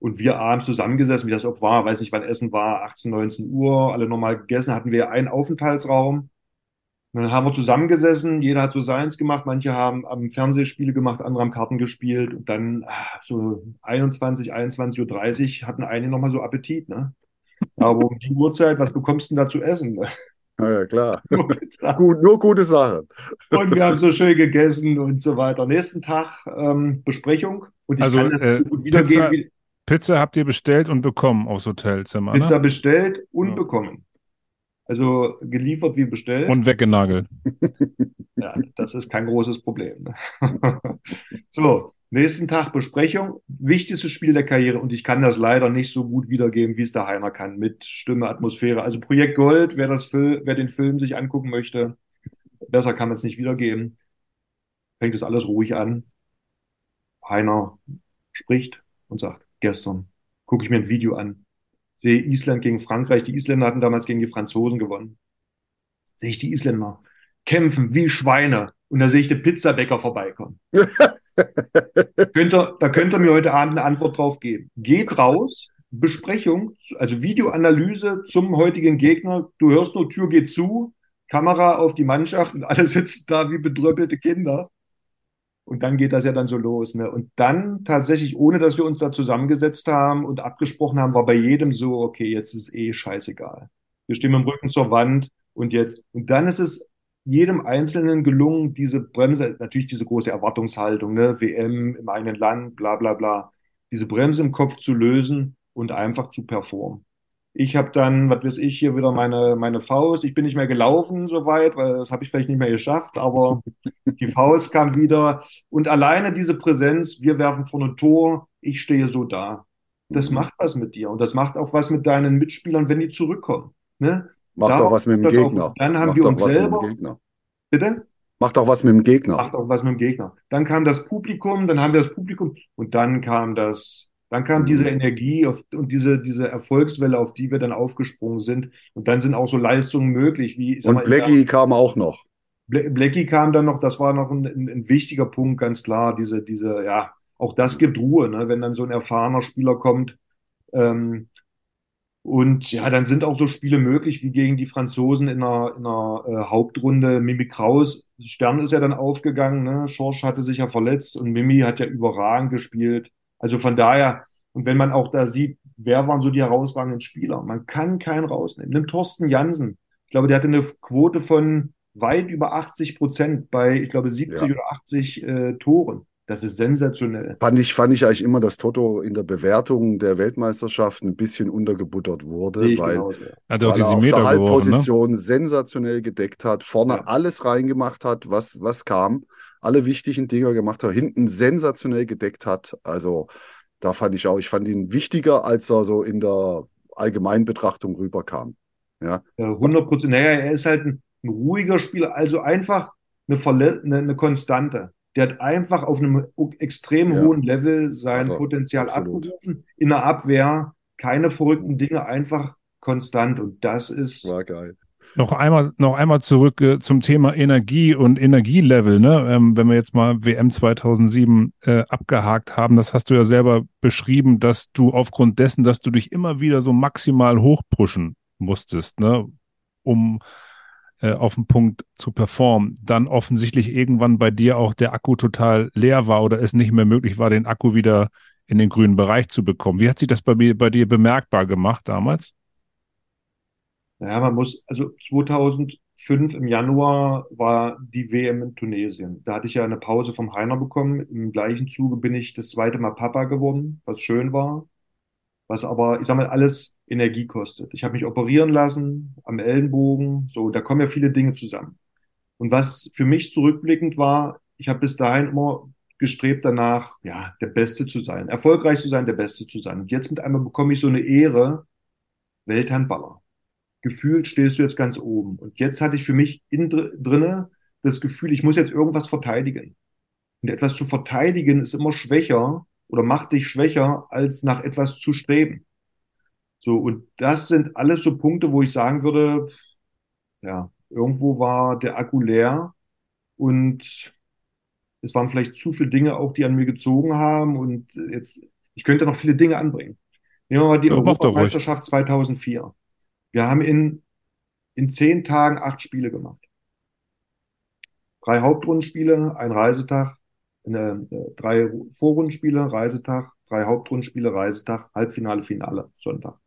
Und wir abends zusammengesessen, wie das auch war, weiß nicht, wann Essen war, 18, 19 Uhr, alle normal gegessen, hatten wir einen Aufenthaltsraum. Und dann haben wir zusammengesessen, jeder hat so seins gemacht, manche haben am Fernsehspiele gemacht, andere haben Karten gespielt und dann ah, so 21, 21.30 Uhr hatten einige nochmal so Appetit, ne? Aber um die Uhrzeit, was bekommst du denn da zu essen? ne? Ja, ja, klar. Gut, nur gute Sachen. Und wir haben so schön gegessen und so weiter. Nächsten Tag ähm, Besprechung. Und ich Also, kann das äh, so gut wiedergeben, Pizza- wie Pizza habt ihr bestellt und bekommen aufs Hotelzimmer, Pizza ne? bestellt und Ja. bekommen. Also geliefert wie bestellt. Und weggenagelt. Ja, das ist kein großes Problem. Ne? So, nächsten Tag Besprechung. Wichtigstes Spiel der Karriere und ich kann das leider nicht so gut wiedergeben, wie es der Heiner kann, mit Stimme, Atmosphäre. Also Projekt Gold, wer das Fil wer den Film sich angucken möchte, besser kann man es nicht wiedergeben. Fängt es alles ruhig an. Heiner spricht und sagt, gestern gucke ich mir ein Video an, sehe Island gegen Frankreich. Die Isländer hatten damals gegen die Franzosen gewonnen. Sehe ich die Isländer kämpfen wie Schweine und da sehe ich den Pizzabäcker vorbeikommen. Könnt ihr, da könnt ihr mir heute Abend eine Antwort drauf geben. Geht raus, Besprechung, also Videoanalyse zum heutigen Gegner. Du hörst nur, Tür geht zu, Kamera auf die Mannschaft und alle sitzen da wie bedröppelte Kinder. Und dann geht das ja dann so los. Ne? Und dann tatsächlich, ohne dass wir uns da zusammengesetzt haben und abgesprochen haben, war bei jedem so, okay, jetzt ist eh scheißegal. Wir stehen mit dem Rücken zur Wand und jetzt. Und dann ist es jedem Einzelnen gelungen, diese Bremse, natürlich diese große Erwartungshaltung, ne, WM im eigenen Land, bla bla bla, diese Bremse im Kopf zu lösen und einfach zu performen. Ich habe dann, was weiß ich, hier wieder meine, meine Faust. Ich bin nicht mehr gelaufen soweit, weil das habe ich vielleicht nicht mehr geschafft, aber die Faust kam wieder. Und alleine diese Präsenz, wir werfen vor ein Tor, ich stehe so da. Das Mhm. macht was mit dir und das macht auch was mit deinen Mitspielern, wenn die zurückkommen. Ne? Macht Darauf auch was mit dem. Gegner. Dann haben Macht wir auch uns selber- mit dem Gegner. Bitte? Macht auch was mit dem Gegner. macht auch was mit dem Gegner. Dann kam das Publikum, dann haben wir das Publikum und dann kam das, dann kam Mhm. diese Energie auf, und diese, diese Erfolgswelle, auf die wir dann aufgesprungen sind. Und dann sind auch so Leistungen möglich, wie, Und mal, Blackie kam auch noch. Bla- Blackie kam dann noch, das war noch ein, ein, ein wichtiger Punkt, ganz klar, diese, diese, ja, auch das gibt Ruhe, ne, wenn dann so ein erfahrener Spieler kommt. Ähm, und ja, dann sind auch so Spiele möglich wie gegen die Franzosen in einer, in einer äh, Hauptrunde. Mimi Kraus, Stern ist ja dann aufgegangen, ne? Schorsch hatte sich ja verletzt und Mimi hat ja überragend gespielt. Also von daher, und wenn man auch da sieht, wer waren so die herausragenden Spieler? Man kann keinen rausnehmen. Nimm Thorsten Jansen. Ich glaube, der hatte eine Quote von weit über 80 Prozent bei, ich glaube, 70 Ja. oder 80 äh, Toren. Das ist sensationell. Fand ich, fand ich eigentlich immer, dass Toto in der Bewertung der Weltmeisterschaft ein bisschen untergebuttert wurde, weil. Hat auch weil er auf der ne? Halbposition sensationell gedeckt hat, vorne Ja. alles reingemacht hat, was, was kam, alle wichtigen Dinger gemacht hat, hinten sensationell gedeckt hat. Also da fand ich auch, ich fand ihn wichtiger, als er so in der Allgemeinbetrachtung rüberkam. Ja, Ja, 100 Prozent. Naja, er ist halt ein, ein ruhiger Spieler, also einfach eine, Verle eine, eine Konstante. Der hat einfach auf einem extrem Ja. hohen Level sein er, Potenzial absolut. abgerufen. In der Abwehr keine verrückten Dinge, einfach konstant. Und das ist, war geil. Noch einmal, noch einmal zurück äh, zum Thema Energie und Energielevel. Ne? Ähm, wenn wir jetzt mal WM 2007 äh, abgehakt haben, das hast du ja selber beschrieben, dass du aufgrund dessen, dass du dich immer wieder so maximal hochpushen musstest, ne? um äh, auf den Punkt zu performen, dann offensichtlich irgendwann bei dir auch der Akku total leer war oder es nicht mehr möglich war, den Akku wieder in den grünen Bereich zu bekommen. Wie hat sich das bei, bei dir bemerkbar gemacht damals? Naja, man muss, also 2000, 2005 im Januar war die WM in Tunesien. Da hatte ich ja eine Pause vom Heiner bekommen. Im gleichen Zuge bin ich das zweite Mal Papa geworden, was schön war, was aber, ich sag mal, alles Energie kostet. Ich habe mich operieren lassen am Ellenbogen, so, da kommen ja viele Dinge zusammen. Und was für mich zurückblickend war, ich habe bis dahin immer gestrebt danach, ja, der Beste zu sein, erfolgreich zu sein, der Beste zu sein. Und jetzt mit einmal bekomme ich so eine Ehre, Welthandballer. Gefühlt stehst du jetzt ganz oben. Und jetzt hatte ich für mich in, drinne das Gefühl, ich muss jetzt irgendwas verteidigen. Und etwas zu verteidigen ist immer schwächer oder macht dich schwächer, als nach etwas zu streben. So, und das sind alles so Punkte, wo ich sagen würde, ja, irgendwo war der Akku leer und es waren vielleicht zu viele Dinge auch, die an mir gezogen haben und jetzt, ich könnte noch viele Dinge anbringen. Nehmen wir mal die ja, Europameisterschaft 2004. Wir haben in, in zehn Tagen acht Spiele gemacht. Drei Hauptrundenspiele, ein Reisetag, eine, äh, drei Vorrundenspiele, Reisetag, drei Hauptrundenspiele, Reisetag, Halbfinale, Finale, Sonntag.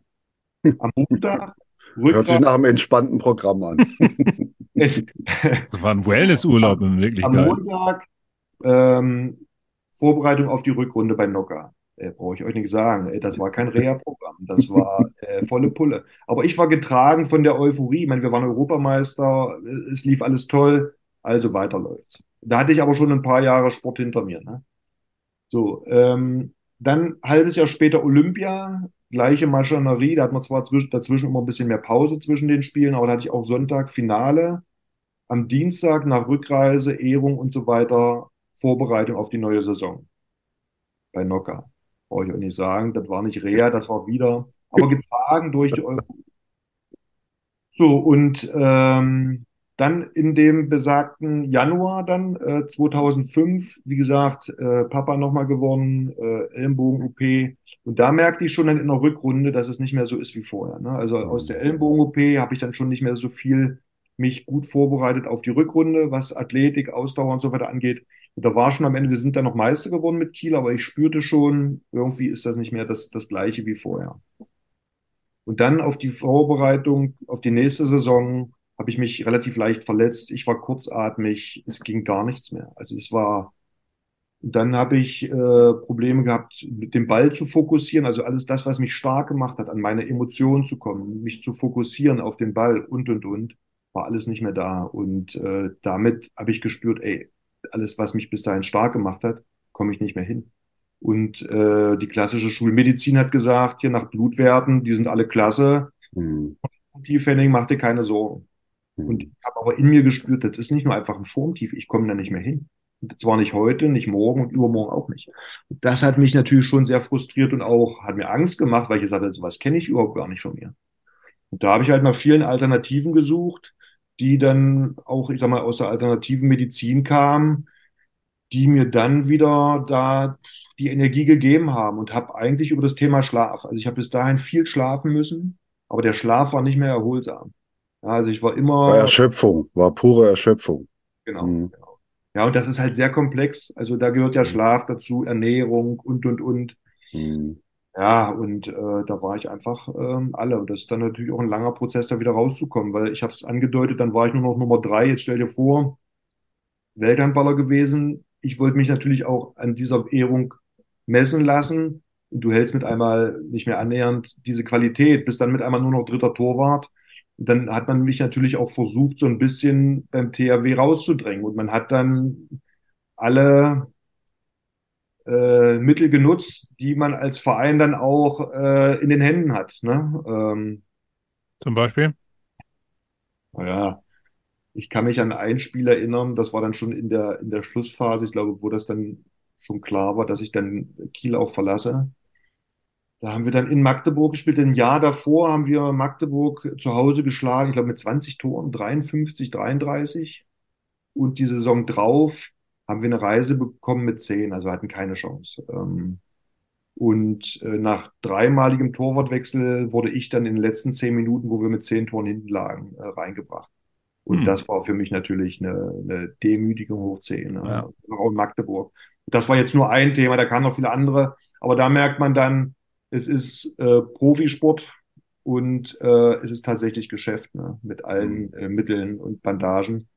Am Montag Hört sich nach einem entspannten Programm an. das war ein Wellnessurlaub in Wirklichkeit. Am Montag ähm, Vorbereitung auf die Rückrunde bei Nocker. Äh, Brauche ich euch nicht sagen. Äh, das war kein Reha-Programm. Das war äh, volle Pulle. Aber ich war getragen von der Euphorie. Ich meine, wir waren Europameister. Es lief alles toll. Also weiter läuft's. Da hatte ich aber schon ein paar Jahre Sport hinter mir. Ne? So, ähm, dann halbes Jahr später Olympia gleiche Maschinerie. Da hat man zwar dazwischen immer ein bisschen mehr Pause zwischen den Spielen, aber da hatte ich auch Sonntag Finale. Am Dienstag nach Rückreise, Ehrung und so weiter, Vorbereitung auf die neue Saison. Bei Nocker. Brauche ich auch nicht sagen. Das war nicht Rea, das war wieder, aber getragen durch die Euphorie. So, und ähm, dann in dem besagten Januar dann äh, 2005, wie gesagt, äh, Papa nochmal gewonnen, äh, Ellenbogen-OP. Und da merkte ich schon dann in der Rückrunde, dass es nicht mehr so ist wie vorher. Ne? Also aus der Ellenbogen-OP habe ich dann schon nicht mehr so viel mich gut vorbereitet auf die Rückrunde, was Athletik, Ausdauer und so weiter angeht. Und da war schon am Ende, wir sind dann noch Meister geworden mit Kiel, aber ich spürte schon, irgendwie ist das nicht mehr das, das gleiche wie vorher. Und dann auf die Vorbereitung, auf die nächste Saison, habe ich mich relativ leicht verletzt. Ich war kurzatmig, es ging gar nichts mehr. Also es war, dann habe ich äh, Probleme gehabt, mit dem Ball zu fokussieren. Also alles das, was mich stark gemacht hat, an meine Emotionen zu kommen, mich zu fokussieren auf den Ball und und und, war alles nicht mehr da. Und äh, damit habe ich gespürt, ey, alles, was mich bis dahin stark gemacht hat, komme ich nicht mehr hin. Und äh, die klassische Schulmedizin hat gesagt, hier nach Blutwerten, die sind alle klasse. Mhm. Tiefhenning, mach dir keine Sorgen. Und ich habe aber in mir gespürt, das ist nicht nur einfach ein Formtief, ich komme da nicht mehr hin. Und zwar nicht heute, nicht morgen und übermorgen auch nicht. Und das hat mich natürlich schon sehr frustriert und auch hat mir Angst gemacht, weil ich gesagt habe, sowas kenne ich überhaupt gar nicht von mir. Und da habe ich halt nach vielen Alternativen gesucht, die dann auch, ich sag mal, aus der alternativen Medizin kamen, die mir dann wieder da die Energie gegeben haben und habe eigentlich über das Thema Schlaf. Also ich habe bis dahin viel schlafen müssen, aber der Schlaf war nicht mehr erholsam. Also ich war immer. War Erschöpfung, war pure Erschöpfung. Genau, mhm. genau. Ja, und das ist halt sehr komplex. Also da gehört ja mhm. Schlaf dazu, Ernährung und und und. Mhm. Ja, und äh, da war ich einfach ähm, alle. Und das ist dann natürlich auch ein langer Prozess, da wieder rauszukommen, weil ich habe es angedeutet, dann war ich nur noch Nummer drei. Jetzt stell dir vor, Welthandballer gewesen. Ich wollte mich natürlich auch an dieser Ehrung messen lassen. Und du hältst mit einmal nicht mehr annähernd diese Qualität, bist dann mit einmal nur noch dritter Torwart dann hat man mich natürlich auch versucht, so ein bisschen beim THW rauszudrängen. Und man hat dann alle äh, Mittel genutzt, die man als Verein dann auch äh, in den Händen hat. Ne? Ähm, Zum Beispiel? Naja, ich kann mich an ein Spiel erinnern, das war dann schon in der, in der Schlussphase, ich glaube, wo das dann schon klar war, dass ich dann Kiel auch verlasse. Da haben wir dann in Magdeburg gespielt. Ein Jahr davor haben wir Magdeburg zu Hause geschlagen, ich glaube mit 20 Toren, 53, 33. Und die Saison drauf haben wir eine Reise bekommen mit 10, also hatten keine Chance. Ähm, und äh, nach dreimaligem Torwartwechsel wurde ich dann in den letzten zehn Minuten, wo wir mit zehn Toren hinten lagen, äh, reingebracht. Und hm. das war für mich natürlich eine, eine Demütigung hoch zehn, ne? ja. auch in Magdeburg. Das war jetzt nur ein Thema, da kamen noch viele andere. Aber da merkt man dann, es ist äh, Profisport und äh, es ist tatsächlich Geschäft ne? mit allen äh, Mitteln und Bandagen.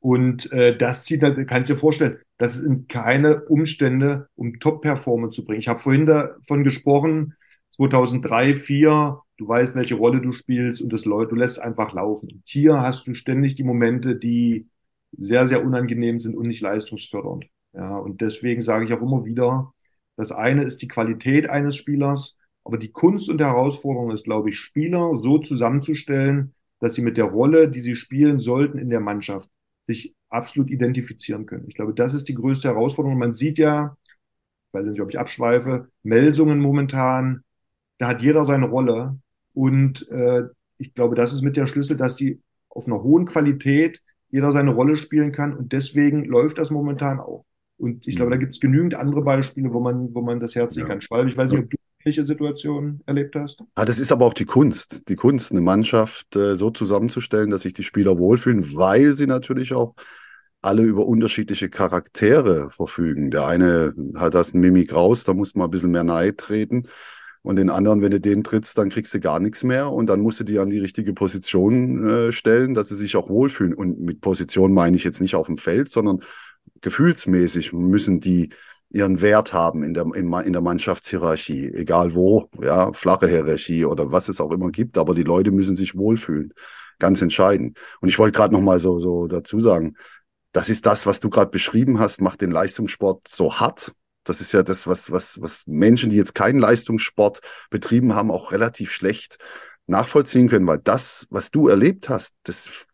Und äh, das zieht, kannst du dir vorstellen, das sind keine Umstände, um Top-Performance zu bringen. Ich habe vorhin davon gesprochen, 2003, 2004, du weißt, welche Rolle du spielst und das läuft, du lässt einfach laufen. Und hier hast du ständig die Momente, die sehr, sehr unangenehm sind und nicht leistungsfördernd. Ja, und deswegen sage ich auch immer wieder, das eine ist die Qualität eines Spielers, aber die Kunst und Herausforderung ist, glaube ich, Spieler so zusammenzustellen, dass sie mit der Rolle, die sie spielen sollten in der Mannschaft, sich absolut identifizieren können. Ich glaube, das ist die größte Herausforderung. Man sieht ja, ich weiß nicht, ob ich abschweife, Melsungen momentan, da hat jeder seine Rolle. Und äh, ich glaube, das ist mit der Schlüssel, dass die auf einer hohen Qualität jeder seine Rolle spielen kann. Und deswegen läuft das momentan auch. Und ich glaube, da mhm. gibt es genügend andere Beispiele, wo man, wo man das Herz ja. kann. Schwalbe, ich weiß nicht, ob du ähnliche Situationen erlebt hast. Ja, das ist aber auch die Kunst. Die Kunst, eine Mannschaft äh, so zusammenzustellen, dass sich die Spieler wohlfühlen, weil sie natürlich auch alle über unterschiedliche Charaktere verfügen. Der eine hat das ein Mimik raus, da muss man ein bisschen mehr Neid treten. Und den anderen, wenn du den trittst, dann kriegst du gar nichts mehr. Und dann musst du die an die richtige Position äh, stellen, dass sie sich auch wohlfühlen. Und mit Position meine ich jetzt nicht auf dem Feld, sondern gefühlsmäßig müssen die ihren Wert haben in der, in, der Mannschaftshierarchie, egal wo, ja, flache Hierarchie oder was es auch immer gibt, aber die Leute müssen sich wohlfühlen. Ganz entscheidend. Und ich wollte gerade noch mal so, so dazu sagen, das ist das, was du gerade beschrieben hast, macht den Leistungssport so hart. Das ist ja das, was, was, was Menschen, die jetzt keinen Leistungssport betrieben haben, auch relativ schlecht nachvollziehen können, weil das, was du erlebt hast, das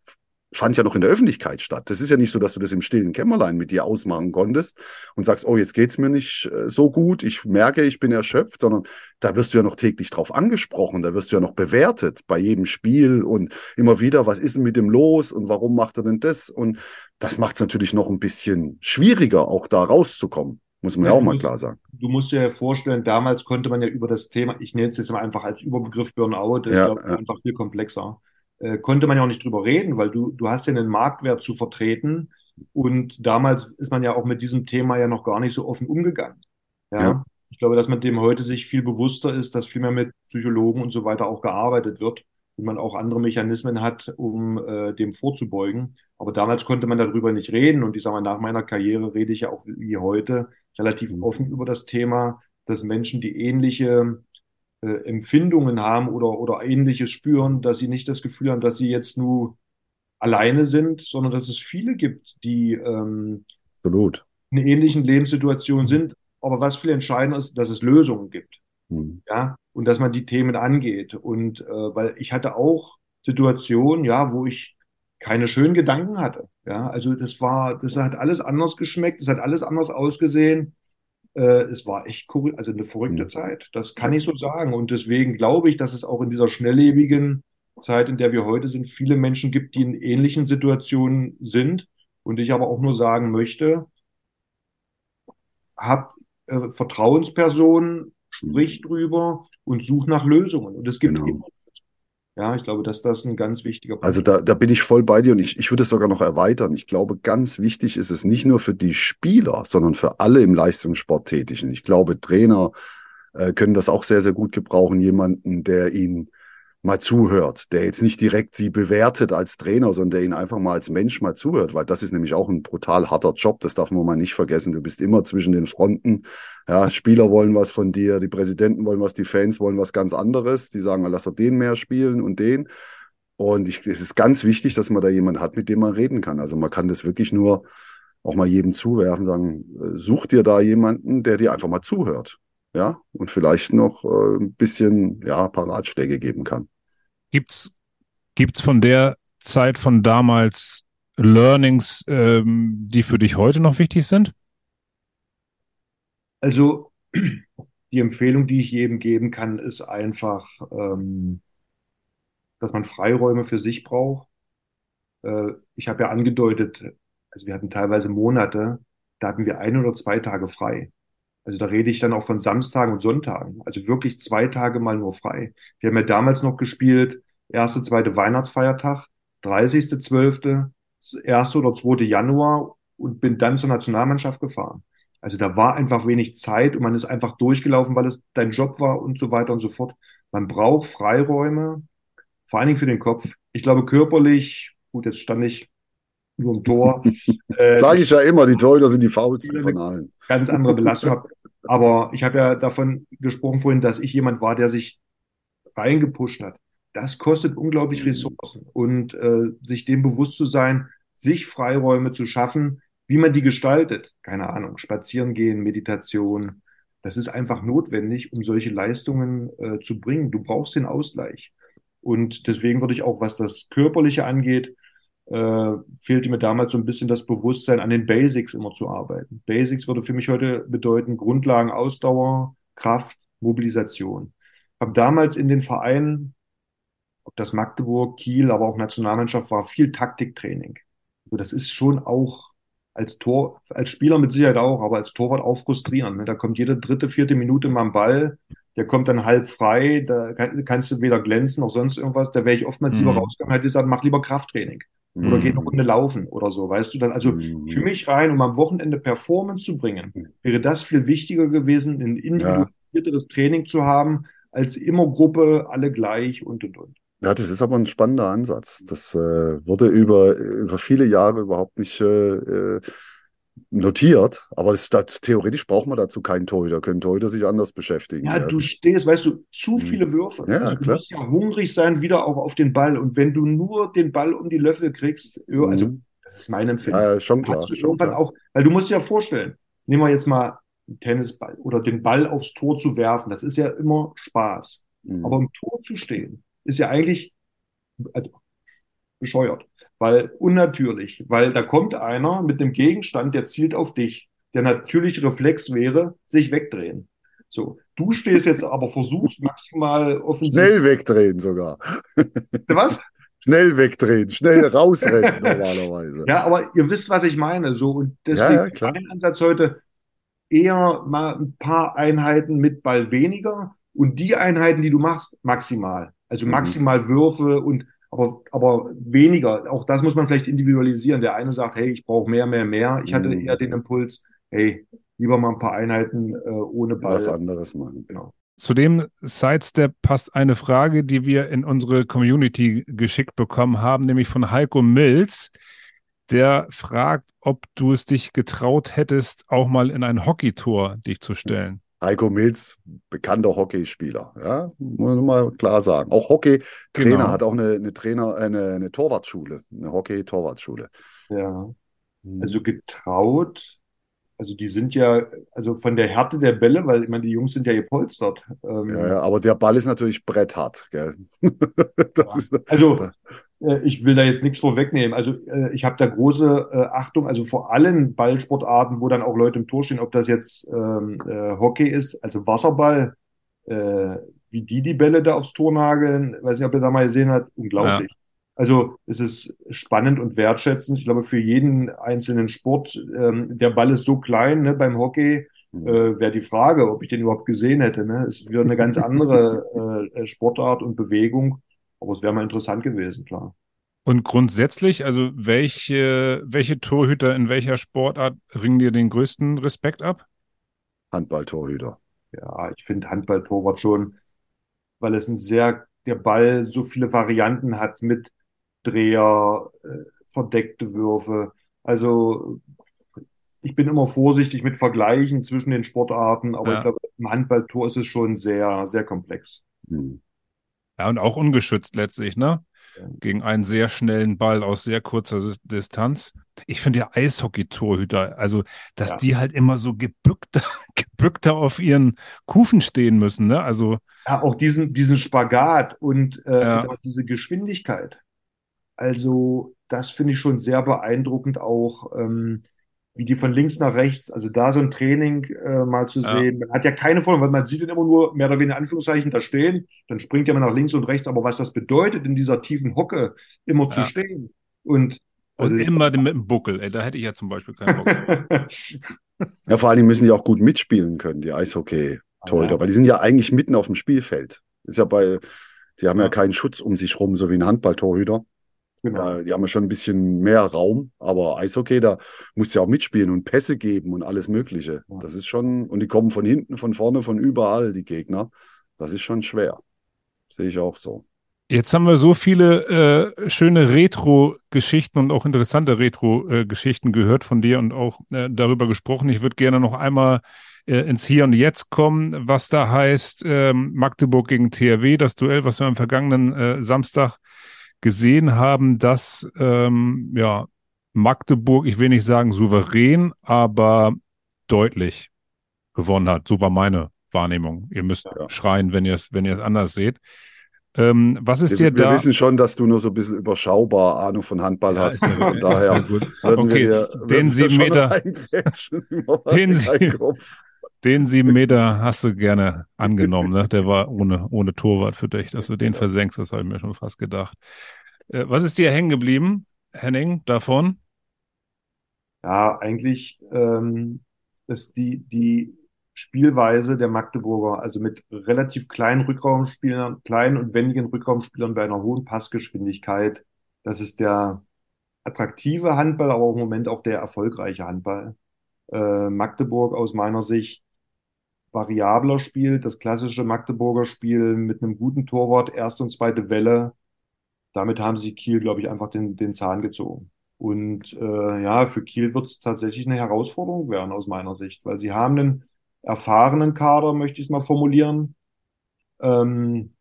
fand ja noch in der Öffentlichkeit statt. Das ist ja nicht so, dass du das im stillen Kämmerlein mit dir ausmachen konntest und sagst, oh, jetzt geht's mir nicht äh, so gut, ich merke, ich bin erschöpft, sondern da wirst du ja noch täglich drauf angesprochen, da wirst du ja noch bewertet bei jedem Spiel und immer wieder, was ist denn mit dem los und warum macht er denn das? Und das macht es natürlich noch ein bisschen schwieriger, auch da rauszukommen. Muss man ja, ja auch mal musst, klar sagen. Du musst dir ja vorstellen, damals konnte man ja über das Thema, ich nenne es jetzt mal einfach als Überbegriff Burnout, das ja, ist ja. einfach viel komplexer äh, konnte man ja auch nicht drüber reden, weil du, du hast ja einen Marktwert zu vertreten. Und damals ist man ja auch mit diesem Thema ja noch gar nicht so offen umgegangen. Ja. ja. Ich glaube, dass man dem heute sich viel bewusster ist, dass viel mehr mit Psychologen und so weiter auch gearbeitet wird und man auch andere Mechanismen hat, um äh, dem vorzubeugen. Aber damals konnte man darüber nicht reden. Und ich sage mal, nach meiner Karriere rede ich ja auch wie heute relativ mhm. offen über das Thema, dass Menschen, die ähnliche äh, Empfindungen haben oder, oder ähnliches spüren, dass sie nicht das Gefühl haben, dass sie jetzt nur alleine sind, sondern dass es viele gibt, die ähm, Absolut. in ähnlichen Lebenssituationen sind. Aber was viel entscheidender ist, dass es Lösungen gibt. Mhm. Ja, und dass man die Themen angeht. Und äh, weil ich hatte auch Situationen, ja, wo ich keine schönen Gedanken hatte. Ja, also das war, das hat alles anders geschmeckt, es hat alles anders ausgesehen. Äh, es war echt cool, also eine verrückte mhm. Zeit. Das kann ich so sagen. Und deswegen glaube ich, dass es auch in dieser schnelllebigen Zeit, in der wir heute sind, viele Menschen gibt, die in ähnlichen Situationen sind. Und ich aber auch nur sagen möchte, hab äh, Vertrauenspersonen, sprich mhm. drüber und such nach Lösungen. Und es gibt genau. immer ja, ich glaube, dass das ein ganz wichtiger Punkt ist. Also da, da bin ich voll bei dir und ich, ich würde es sogar noch erweitern. Ich glaube, ganz wichtig ist es nicht nur für die Spieler, sondern für alle im Leistungssport Tätigen. Ich glaube, Trainer äh, können das auch sehr, sehr gut gebrauchen. Jemanden, der ihnen mal zuhört, der jetzt nicht direkt sie bewertet als Trainer, sondern der ihnen einfach mal als Mensch mal zuhört, weil das ist nämlich auch ein brutal harter Job, das darf man mal nicht vergessen. Du bist immer zwischen den Fronten. Ja, Spieler wollen was von dir, die Präsidenten wollen was, die Fans wollen was ganz anderes. Die sagen, lass doch den mehr spielen und den. Und ich, es ist ganz wichtig, dass man da jemanden hat, mit dem man reden kann. Also man kann das wirklich nur auch mal jedem zuwerfen, sagen, äh, such dir da jemanden, der dir einfach mal zuhört. Ja, und vielleicht noch äh, ein bisschen, ja, ein paar Ratschläge geben kann. Gibt's, gibt's von der Zeit von damals Learnings, ähm, die für dich heute noch wichtig sind? Also die Empfehlung, die ich jedem geben kann, ist einfach, ähm, dass man Freiräume für sich braucht. Äh, ich habe ja angedeutet, also wir hatten teilweise Monate, da hatten wir ein oder zwei Tage frei. Also da rede ich dann auch von Samstagen und Sonntagen. Also wirklich zwei Tage mal nur frei. Wir haben ja damals noch gespielt, erste, zweite Weihnachtsfeiertag, 30.12., erste oder zweite Januar und bin dann zur Nationalmannschaft gefahren. Also da war einfach wenig Zeit und man ist einfach durchgelaufen, weil es dein Job war und so weiter und so fort. Man braucht Freiräume, vor allen Dingen für den Kopf. Ich glaube, körperlich, gut, jetzt stand ich nur im Tor. Äh, Sage ich ja immer, die Torhüter sind die faulsten von allen. Ganz andere Belastung habe. Aber ich habe ja davon gesprochen vorhin, dass ich jemand war, der sich reingepusht hat. Das kostet unglaublich mhm. Ressourcen. Und äh, sich dem bewusst zu sein, sich Freiräume zu schaffen, wie man die gestaltet, keine Ahnung, spazieren gehen, Meditation, das ist einfach notwendig, um solche Leistungen äh, zu bringen. Du brauchst den Ausgleich. Und deswegen würde ich auch, was das Körperliche angeht, äh, fehlte mir damals so ein bisschen das Bewusstsein, an den Basics immer zu arbeiten. Basics würde für mich heute bedeuten Grundlagen, Ausdauer, Kraft, Mobilisation. Habe damals in den Vereinen, ob das Magdeburg, Kiel, aber auch Nationalmannschaft war, viel Taktiktraining. Also das ist schon auch als Tor, als Spieler mit Sicherheit auch, aber als Torwart auch frustrierend. Ne? Da kommt jede dritte, vierte Minute mal ein Ball, der kommt dann halb frei, da kann, kannst du weder glänzen noch sonst irgendwas. Da wäre ich oftmals mhm. lieber rausgegangen, hätte gesagt, mach lieber Krafttraining mhm. oder geh eine Runde laufen oder so, weißt du dann. Also mhm. für mich rein, um am Wochenende Performance zu bringen, mhm. wäre das viel wichtiger gewesen, ein individualisierteres ja. Training zu haben, als immer Gruppe, alle gleich und und und. Ja, das ist aber ein spannender Ansatz. Das äh, wurde über, über viele Jahre überhaupt nicht äh, äh notiert, aber das, das, theoretisch braucht man dazu keinen Torhüter, können Torhüter sich anders beschäftigen. Ja, ja. du stehst, weißt du, zu mhm. viele Würfe. Ja, also du klar. musst ja hungrig sein, wieder auch auf den Ball. Und wenn du nur den Ball um die Löffel kriegst, also mhm. das ist mein Empfinden. Ja, schon klar. Hast du schon irgendwann klar. auch, weil du musst dir ja vorstellen, nehmen wir jetzt mal einen Tennisball oder den Ball aufs Tor zu werfen, das ist ja immer Spaß. Mhm. Aber im Tor zu stehen, ist ja eigentlich also, bescheuert, weil unnatürlich, weil da kommt einer mit einem Gegenstand, der zielt auf dich. Der natürliche Reflex wäre, sich wegdrehen. So, du stehst jetzt aber, versuchst maximal offensiv. Schnell wegdrehen sogar. Was? Schnell wegdrehen, schnell rausrennen normalerweise. Ja, aber ihr wisst, was ich meine. So, und deswegen ja, ja, mein Ansatz heute eher mal ein paar Einheiten mit Ball weniger und die Einheiten, die du machst, maximal. Also mhm. maximal mhm. Würfe und aber, aber weniger. Auch das muss man vielleicht individualisieren. Der eine sagt, hey, ich brauche mehr, mehr, mehr. Ich hatte mhm. eher den Impuls, hey, lieber mal ein paar Einheiten äh, ohne Ball. Was anderes machen. Genau. Zu dem Sidestep passt eine Frage, die wir in unsere Community geschickt bekommen haben, nämlich von Heiko Mills. Der fragt, ob du es dich getraut hättest, auch mal in ein Hockeytor dich zu stellen. Heiko Milz, bekannter Hockeyspieler, ja, muss man mal klar sagen. Auch Hockey-Trainer genau. hat auch eine, eine Trainer, eine, eine Torwartschule, eine Hockey-Torwartschule. Ja. Also getraut, also die sind ja, also von der Härte der Bälle, weil ich meine, die Jungs sind ja gepolstert. Ähm, ja, ja, aber der Ball ist natürlich bretthart, gell? ja. ist, also ich will da jetzt nichts vorwegnehmen. Also äh, ich habe da große äh, Achtung, also vor allen Ballsportarten, wo dann auch Leute im Tor stehen, ob das jetzt ähm, äh, Hockey ist, also Wasserball, äh, wie die die Bälle da aufs Tor nageln, weiß nicht, ob ihr da mal gesehen habt, unglaublich. Ja. Also es ist spannend und wertschätzend. Ich glaube, für jeden einzelnen Sport, ähm, der Ball ist so klein, ne, beim Hockey, mhm. äh, wäre die Frage, ob ich den überhaupt gesehen hätte. Ne? Es wäre eine ganz andere äh, Sportart und Bewegung. Aber es wäre mal interessant gewesen, klar. Und grundsätzlich, also welche, welche Torhüter in welcher Sportart ringen dir den größten Respekt ab? Handballtorhüter. Ja, ich finde Handballtorwart schon, weil es ein sehr, der Ball so viele Varianten hat mit Dreher, äh, verdeckte Würfe. Also ich bin immer vorsichtig mit Vergleichen zwischen den Sportarten, aber ja. ich glaube, im Handballtor ist es schon sehr, sehr komplex. Hm. Ja, und auch ungeschützt letztlich, ne? Gegen einen sehr schnellen Ball aus sehr kurzer Distanz. Ich finde ja Eishockey-Torhüter, also, dass ja. die halt immer so gebückter, gebückter auf ihren Kufen stehen müssen, ne? Also. Ja, auch diesen, diesen Spagat und äh, ja. diese Geschwindigkeit. Also, das finde ich schon sehr beeindruckend auch. Ähm, wie die von links nach rechts, also da so ein Training äh, mal zu ja. sehen. Man hat ja keine Vorstellung, weil man sieht ihn immer nur mehr oder weniger Anführungszeichen da stehen, dann springt er mal nach links und rechts, aber was das bedeutet, in dieser tiefen Hocke immer ja. zu stehen und und also, immer mit dem Buckel, ey, da hätte ich ja zum Beispiel keinen Bock. ja, vor allem müssen die auch gut mitspielen können, die Eishockey-Torhüter, ja. weil die sind ja eigentlich mitten auf dem Spielfeld. Ist ja bei, die haben ja keinen Schutz um sich rum, so wie ein Handballtorhüter. Genau. die haben ja schon ein bisschen mehr Raum, aber Eishockey, da musst du ja auch mitspielen und Pässe geben und alles Mögliche. Ja. Das ist schon, und die kommen von hinten, von vorne, von überall, die Gegner. Das ist schon schwer. sehe ich auch so. Jetzt haben wir so viele äh, schöne Retro-Geschichten und auch interessante Retro-Geschichten gehört von dir und auch äh, darüber gesprochen. Ich würde gerne noch einmal äh, ins Hier und Jetzt kommen, was da heißt ähm, Magdeburg gegen THW, das Duell, was wir am vergangenen äh, Samstag gesehen haben, dass ähm, ja, Magdeburg, ich will nicht sagen souverän, aber deutlich gewonnen hat. So war meine Wahrnehmung. Ihr müsst ja. schreien, wenn ihr es wenn ihr es anders seht. Ähm, was ist wir, dir da? Wir wissen schon, dass du nur so ein bisschen überschaubar Ahnung von Handball hast. Ja, von daher okay, wir, den sieben Meter, den, sie, den sieben Meter hast du gerne angenommen. Ne? Der war ohne, ohne Torwart für dich, dass du den versenkst. Das habe ich mir schon fast gedacht. Äh, was ist dir hängen geblieben, Henning, davon? Ja, eigentlich ähm, ist die, die Spielweise der Magdeburger, also mit relativ kleinen Rückraumspielern, kleinen und wendigen Rückraumspielern bei einer hohen Passgeschwindigkeit. Das ist der attraktive Handball, aber im Moment auch der erfolgreiche Handball. Äh, Magdeburg aus meiner Sicht variabler spielt, das klassische Magdeburger Spiel mit einem guten Torwart, erste und zweite Welle. Damit haben sie Kiel, glaube ich, einfach den, den Zahn gezogen. Und äh, ja, für Kiel wird es tatsächlich eine Herausforderung werden aus meiner Sicht, weil sie haben einen erfahrenen Kader, möchte ich es mal formulieren. Ähm,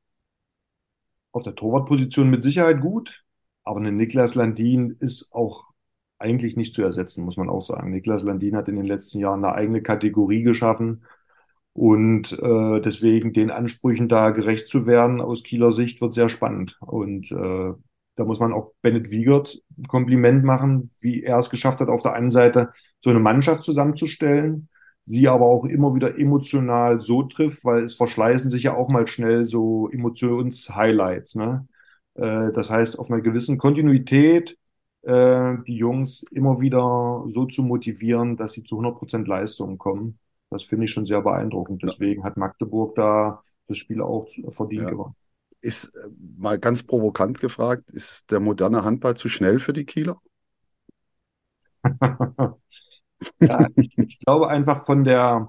auf der Torwartposition mit Sicherheit gut, aber ein Niklas Landin ist auch eigentlich nicht zu ersetzen, muss man auch sagen. Niklas Landin hat in den letzten Jahren eine eigene Kategorie geschaffen und äh, deswegen den Ansprüchen da gerecht zu werden aus Kieler Sicht wird sehr spannend. Und äh, da muss man auch Bennett Wiegert ein Kompliment machen, wie er es geschafft hat, auf der einen Seite so eine Mannschaft zusammenzustellen, sie aber auch immer wieder emotional so trifft, weil es verschleißen sich ja auch mal schnell so Emotionshighlights. Ne? Äh, das heißt, auf einer gewissen Kontinuität äh, die Jungs immer wieder so zu motivieren, dass sie zu 100 Prozent Leistung kommen. Das finde ich schon sehr beeindruckend. Deswegen ja. hat Magdeburg da das Spiel auch verdient ja. gewonnen. Ist äh, mal ganz provokant gefragt, ist der moderne Handball zu schnell für die Kieler? Ja, ich, ich glaube einfach von der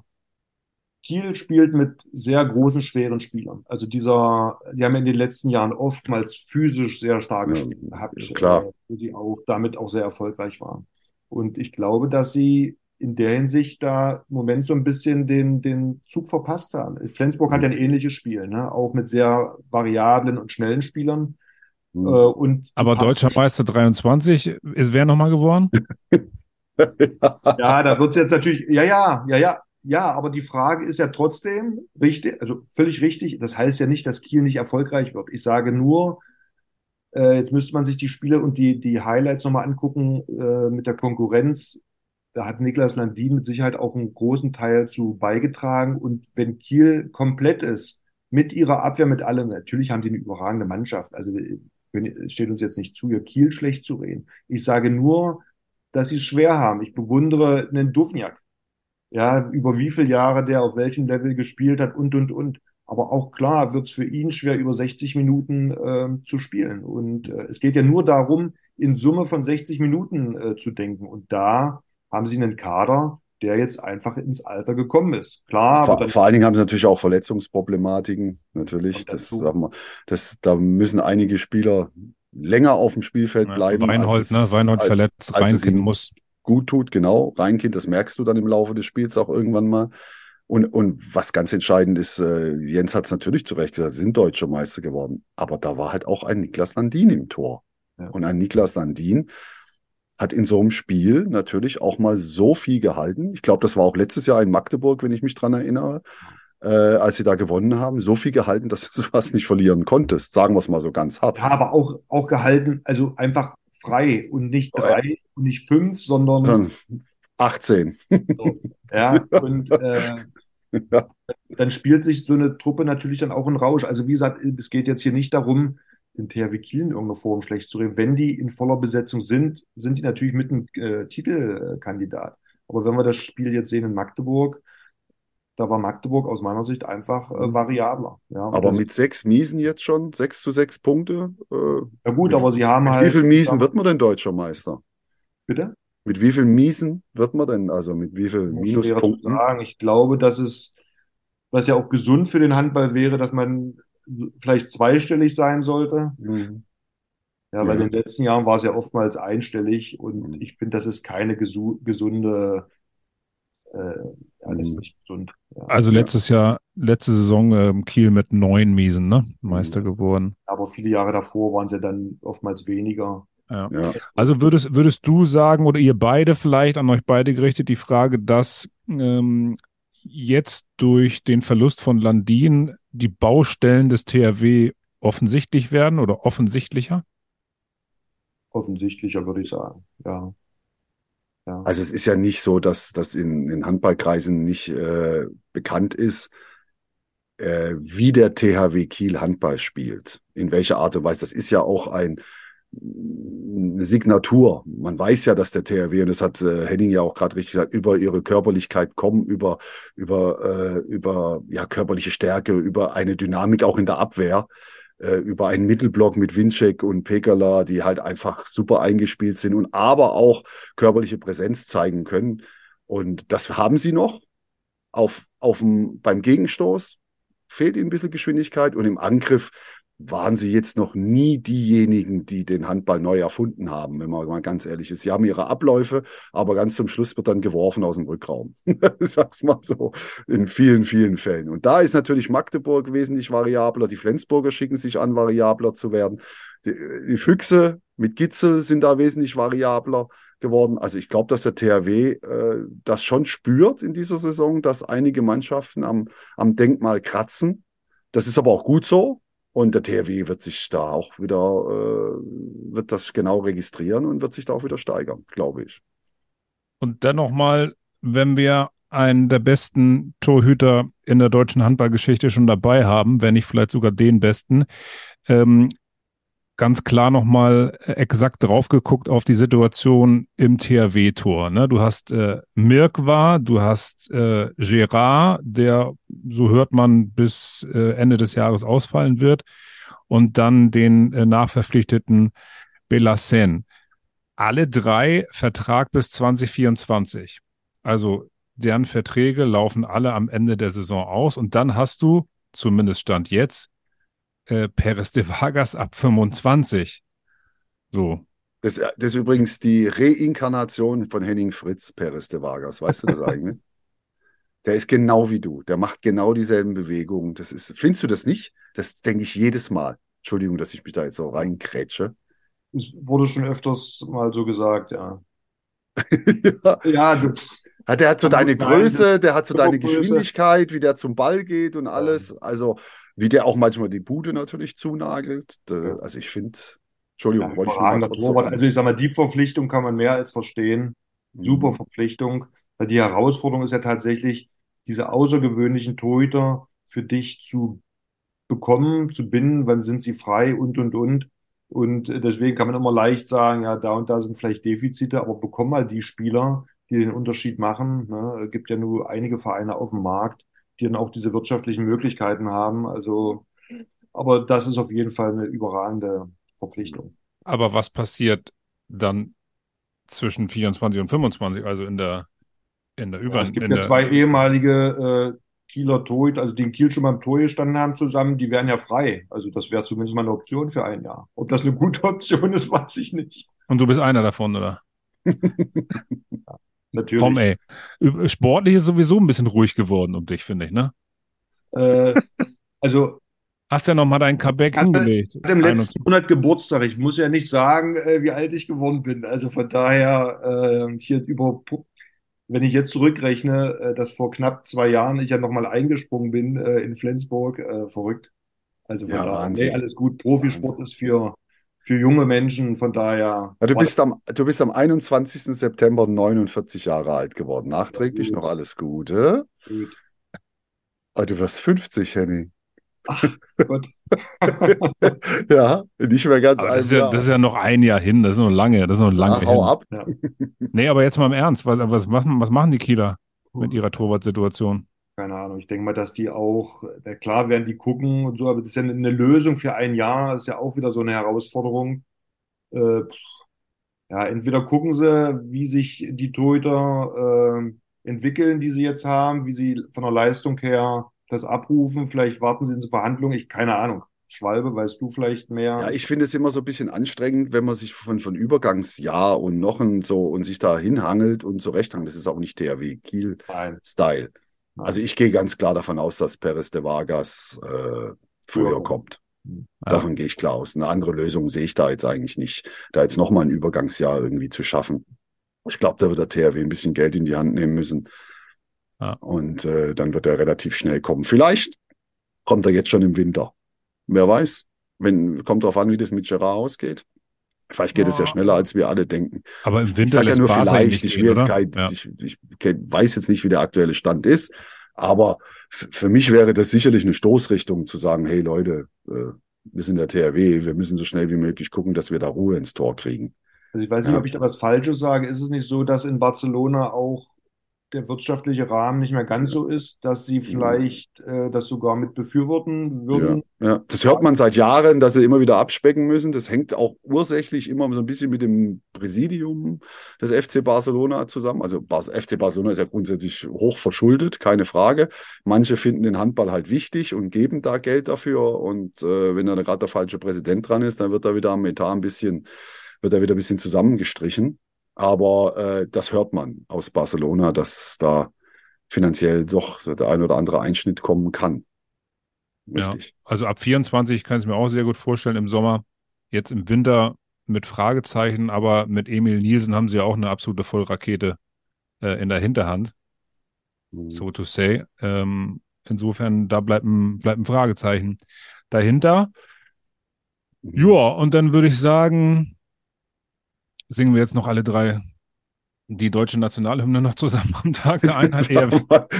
Kiel spielt mit sehr großen, schweren Spielern. Also dieser, die haben in den letzten Jahren oftmals physisch sehr starke ja, Spieler gehabt, klar. Äh, wo sie auch damit auch sehr erfolgreich waren. Und ich glaube, dass sie in der Hinsicht da im Moment so ein bisschen den, den Zug verpasst haben. Flensburg mhm. hat ja ein ähnliches Spiel, ne? auch mit sehr variablen und schnellen Spielern. Mhm. Äh, und Aber deutscher Meister 23 ist wer nochmal geworden? ja, da wird es jetzt natürlich, ja, ja, ja, ja, ja, aber die Frage ist ja trotzdem richtig, also völlig richtig. Das heißt ja nicht, dass Kiel nicht erfolgreich wird. Ich sage nur, äh, jetzt müsste man sich die Spiele und die, die Highlights nochmal angucken äh, mit der Konkurrenz. Da hat Niklas Landin mit Sicherheit auch einen großen Teil zu beigetragen. Und wenn Kiel komplett ist, mit ihrer Abwehr, mit allem, natürlich haben die eine überragende Mannschaft. Also steht uns jetzt nicht zu, ihr Kiel schlecht zu reden. Ich sage nur, dass sie es schwer haben. Ich bewundere einen Duvniak. Ja, über wie viele Jahre der auf welchem Level gespielt hat und, und, und. Aber auch klar wird es für ihn schwer, über 60 Minuten äh, zu spielen. Und äh, es geht ja nur darum, in Summe von 60 Minuten äh, zu denken. Und da haben sie einen Kader, der jetzt einfach ins Alter gekommen ist. Klar. Vor, vor allen Dingen haben sie natürlich auch Verletzungsproblematiken. Natürlich, das, sagen wir, das, da müssen einige Spieler länger auf dem Spielfeld bleiben. Weinhold, als es, ne? Weinhold als, verletzt, als Reinkind muss. Gut tut, genau. Reinkind, das merkst du dann im Laufe des Spiels auch irgendwann mal. Und, und was ganz entscheidend ist, äh, Jens hat es natürlich zu Recht gesagt, sind deutscher Meister geworden. Aber da war halt auch ein Niklas Landin im Tor. Ja. Und ein Niklas Landin hat in so einem Spiel natürlich auch mal so viel gehalten. Ich glaube, das war auch letztes Jahr in Magdeburg, wenn ich mich dran erinnere äh, als sie da gewonnen haben, so viel gehalten, dass du sowas nicht verlieren konntest. Sagen wir es mal so ganz hart. Ja, aber auch, auch gehalten, also einfach frei und nicht drei oh, ja. und nicht fünf, sondern 18. So, ja, und äh, ja. dann spielt sich so eine Truppe natürlich dann auch in Rausch. Also wie gesagt, es geht jetzt hier nicht darum, den THW Kiel in irgendeiner Form schlecht zu reden. Wenn die in voller Besetzung sind, sind die natürlich mit einem äh, Titelkandidat. Aber wenn wir das Spiel jetzt sehen in Magdeburg, da war Magdeburg aus meiner Sicht einfach äh, mhm. variabler. Ja, aber mit sechs Miesen jetzt schon, sechs zu sechs Punkte. Äh, ja gut, aber sie haben halt. Wie viel Miesen wird man denn deutscher Meister? Bitte? Mit wie viel Miesen wird man denn, also mit wie viel Minuspunkten? Sagen. Ich glaube, dass es, was ja auch gesund für den Handball wäre, dass man vielleicht zweistellig sein sollte. Mhm. Ja, weil Ja. in den letzten Jahren war es ja oftmals einstellig und Mhm. ich finde, das ist keine gesu gesunde, äh, ja, Mhm. nicht gesund. Ja. Also letztes Jahr, letzte Saison ähm, Kiel mit neun Miesen, ne? Meister geworden. Aber viele Jahre davor waren es ja dann oftmals weniger. Ja. Ja. Also würdest, würdest du sagen, oder ihr beide vielleicht, an euch beide gerichtet, die Frage, dass ähm, jetzt durch den Verlust von Landin die Baustellen des THW offensichtlich werden oder offensichtlicher? Offensichtlicher, würde ich sagen. Ja. Ja. Also es ist ja nicht so, dass das in, in Handballkreisen nicht äh, bekannt ist, äh, wie der THW Kiel Handball spielt. In welcher Art und Weise. Das ist ja auch ein, Signatur. Man weiß ja, dass der THW, und das hat äh, Henning ja auch gerade richtig gesagt, über ihre Körperlichkeit kommen, über, über, äh, über ja, körperliche Stärke, über eine Dynamik auch in der Abwehr, äh, über einen Mittelblock mit Winczek und Pekala, die halt einfach super eingespielt sind und aber auch körperliche Präsenz zeigen können. Und das haben sie noch. Auf, auf dem, beim Gegenstoß fehlt ihnen ein bisschen Geschwindigkeit und im Angriff waren sie jetzt noch nie diejenigen, die den Handball neu erfunden haben, wenn man mal ganz ehrlich ist. Sie haben ihre Abläufe, aber ganz zum Schluss wird dann geworfen aus dem Rückraum. Sag's mal so. In vielen, vielen Fällen. Und da ist natürlich Magdeburg wesentlich variabler. Die Flensburger schicken sich an, variabler zu werden. Die, die Füchse mit Gitzel sind da wesentlich variabler geworden. Also ich glaube, dass der THW äh, das schon spürt in dieser Saison, dass einige Mannschaften am, am Denkmal kratzen. Das ist aber auch gut so. Und der THW wird sich da auch wieder, äh, wird das genau registrieren und wird sich da auch wieder steigern, glaube ich. Und dann nochmal, wenn wir einen der besten Torhüter in der deutschen Handballgeschichte schon dabei haben, wenn nicht vielleicht sogar den besten, ähm, ganz klar nochmal exakt drauf geguckt auf die Situation im THW-Tor. Ne? Du hast äh, Mirkwa, du hast äh, Gerard, der, so hört man, bis äh, Ende des Jahres ausfallen wird, und dann den äh, nachverpflichteten Belassen. Alle drei Vertrag bis 2024. Also deren Verträge laufen alle am Ende der Saison aus und dann hast du, zumindest Stand jetzt, äh, Perez de Vargas ab 25. So. Das, das ist übrigens die Reinkarnation von Henning Fritz, Perez de Vargas. Weißt du das eigentlich? Der ist genau wie du. Der macht genau dieselben Bewegungen. Das ist, findest du das nicht? Das denke ich jedes Mal. Entschuldigung, dass ich mich da jetzt so reinkrätsche. Es wurde schon öfters mal so gesagt, ja. ja. Ja, du, Hat, der hat so deine Größe, der hat so deine. Geschwindigkeit, wie der zum Ball geht und alles. Also, wie der auch manchmal die Bude natürlich zunagelt. Ja. Also, ich finde, Entschuldigung, ja, wollte ich mal kurz Also ich sag mal, die Verpflichtung kann man mehr als verstehen. Super Mhm. Verpflichtung. Weil die Herausforderung ist ja tatsächlich, diese außergewöhnlichen Torhüter für dich zu bekommen, zu binden, wann sind sie frei und, und, und. Und deswegen kann man immer leicht sagen, ja, da und da sind vielleicht Defizite, aber bekomm mal die Spieler, die den Unterschied machen. Ne? Es gibt ja nur einige Vereine auf dem Markt, die dann auch diese wirtschaftlichen Möglichkeiten haben. Also, aber das ist auf jeden Fall eine überragende Verpflichtung. Aber was passiert dann zwischen 24 und 25, also in der, in der Über Ja, es gibt ja zwei ehemalige äh, Kieler Torhüter, also die in Kiel schon beim Tor gestanden haben zusammen, die wären ja frei. Also das wäre zumindest mal eine Option für ein Jahr. Ob das eine gute Option ist, weiß ich nicht. Und du bist einer davon, oder? Natürlich. Komm, ey. Sportlich ist sowieso ein bisschen ruhig geworden um dich, finde ich, ne? Äh, also Hast ja noch mal dein Comeback hingelegt. ich im letzten 21. Monat Geburtstag. Ich muss ja nicht sagen, äh, wie alt ich geworden bin. Also von daher äh, hier über, wenn ich jetzt zurückrechne, äh, dass vor knapp zwei Jahren ich ja nochmal eingesprungen bin äh, in Flensburg, äh, verrückt. Also von Ja, daher, Wahnsinn. nee, alles gut. Profisport ist für, für junge Menschen, von daher. Ja, du bist am, du bist am 21. September 49 Jahre alt geworden. Nachträglich gut. noch alles Gute. gut. Aber du wirst 50, Henny. Gott. Ja, nicht mehr ganz das ist, ja, Jahr. das ist ja noch ein Jahr hin, das ist noch lange, das ist noch lange Ah, hau hin. ab. Ja. Nee, aber jetzt mal im Ernst, was, was, was, was machen die Kieler mit ihrer Torwartsituation? Ahnung. Ich denke mal, dass die auch, na klar werden die gucken und so, aber das ist ja eine Lösung für ein Jahr, das ist ja auch wieder so eine Herausforderung. Äh, ja, entweder gucken sie, wie sich die Torhüter äh, entwickeln, die sie jetzt haben, wie sie von der Leistung her das abrufen. Vielleicht warten sie in Verhandlungen. Ich keine Ahnung. Schwalbe, weißt du vielleicht mehr? Ja, ich finde es immer so ein bisschen anstrengend, wenn man sich von, von Übergangsjahr und noch ein so und sich da hinhangelt und so recht hangelt. Das ist auch nicht THW Kiel-Style. Also ich gehe ganz klar davon aus, dass Perez de Vargas äh, früher kommt. Ja. Davon gehe ich klar aus. Eine andere Lösung sehe ich da jetzt eigentlich nicht, da jetzt nochmal ein Übergangsjahr irgendwie zu schaffen. Ich glaube, da wird der THW ein bisschen Geld in die Hand nehmen müssen. Ja. Und äh, dann wird er relativ schnell kommen. Vielleicht kommt er jetzt schon im Winter. Wer weiß. Wenn, kommt darauf an, wie das mit Gerard ausgeht. Vielleicht geht ja. es ja schneller, als wir alle denken. Aber im Winter ich ja nur vielleicht. Ich, will jetzt kein, ja. ich, ich, weiß jetzt nicht, wie der aktuelle Stand ist. Aber für mich wäre das sicherlich eine Stoßrichtung zu sagen, hey Leute, äh, wir sind der THW, wir müssen so schnell wie möglich gucken, dass wir da Ruhe ins Tor kriegen. Also ich weiß nicht, ob ich da was Falsches sage. Ist es nicht so, dass in Barcelona auch der wirtschaftliche Rahmen nicht mehr ganz so ist, dass sie vielleicht äh, das sogar mit befürworten würden. Ja, ja, das hört man seit Jahren, dass sie immer wieder abspecken müssen. Das hängt auch ursächlich immer so ein bisschen mit dem Präsidium des FC Barcelona zusammen. Also FC Barcelona ist ja grundsätzlich hoch verschuldet, keine Frage. Manche finden den Handball halt wichtig und geben da Geld dafür. Und äh, wenn da gerade der falsche Präsident dran ist, dann wird da wieder am Etat ein bisschen, wird er wieder ein bisschen zusammengestrichen. Aber äh, das hört man aus Barcelona, dass da finanziell doch der ein oder andere Einschnitt kommen kann. Richtig. Ja, also ab 24 kann ich es mir auch sehr gut vorstellen im Sommer. Jetzt im Winter mit Fragezeichen, aber mit Emil Nielsen haben sie ja auch eine absolute Vollrakete äh, in der Hinterhand, mhm. so to say. Ähm, insofern, da bleibt ein, bleibt ein Fragezeichen dahinter. Mhm. Ja, und dann würde ich sagen, singen wir jetzt noch alle drei die deutsche Nationalhymne noch zusammen am Tag der Einheit. Eher,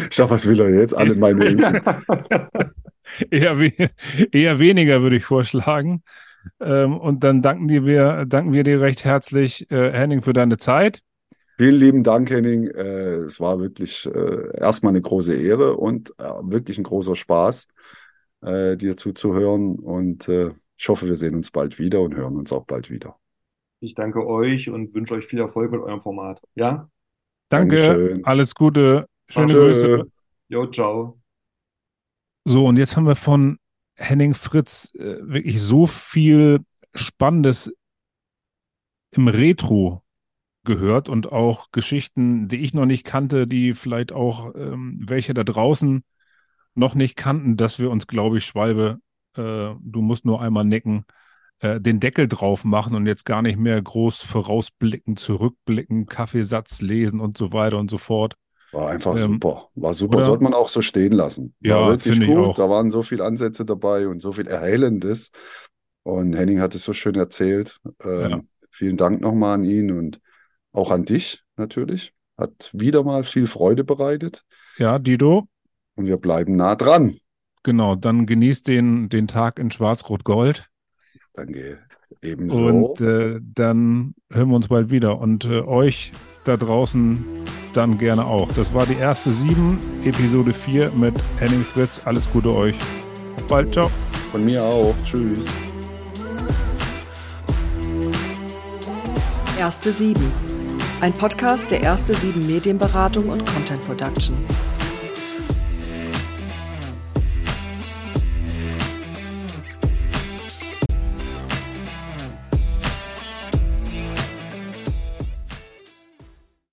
Schau, was will er jetzt? Alle meine eher, eher weniger, würde ich vorschlagen. Ähm, und dann danken, wir, danken wir dir recht herzlich, äh, Henning, für deine Zeit. Vielen lieben Dank, Henning. Äh, es war wirklich äh, erstmal eine große Ehre und wirklich ein großer Spaß, dir zuzuhören. Und ich hoffe, wir sehen uns bald wieder und hören uns auch bald wieder. Ich danke euch und wünsche euch viel Erfolg mit eurem Format. Ja? Danke, Dankeschön. alles Gute, schöne Danke. Grüße. Jo, ciao. So, und jetzt haben wir von Henning Fritz äh, wirklich so viel Spannendes im Retro gehört und auch Geschichten, die ich noch nicht kannte, die vielleicht auch ähm, welche da draußen noch nicht kannten, dass wir uns, glaube ich, Schwalbe, äh, du musst nur einmal nicken, äh, den Deckel drauf machen und jetzt gar nicht mehr groß vorausblicken, zurückblicken, Kaffeesatz lesen und so weiter und so fort. War einfach ähm, super. War super. Oder? Sollte man auch so stehen lassen. War ja, wirklich gut. Ich auch. Da waren so viele Ansätze dabei und so viel Erhellendes. Und Henning hat es so schön erzählt. Ähm, ja. Vielen Dank nochmal an ihn und auch an dich natürlich. Hat wieder mal viel Freude bereitet. Ja, Dido. Und wir bleiben nah dran. Genau, dann genießt den, den Tag in Schwarz-Rot-Gold. Danke. Ebenso. Und äh, dann hören wir uns bald wieder. Und äh, euch da draußen dann gerne auch. Das war die erste sieben, Episode 4 mit Henning Fritz. Alles Gute euch. Auf bald. Ciao. Von mir auch. Tschüss. Erste sieben. Ein Podcast der Erste sieben Medienberatung und Content Production.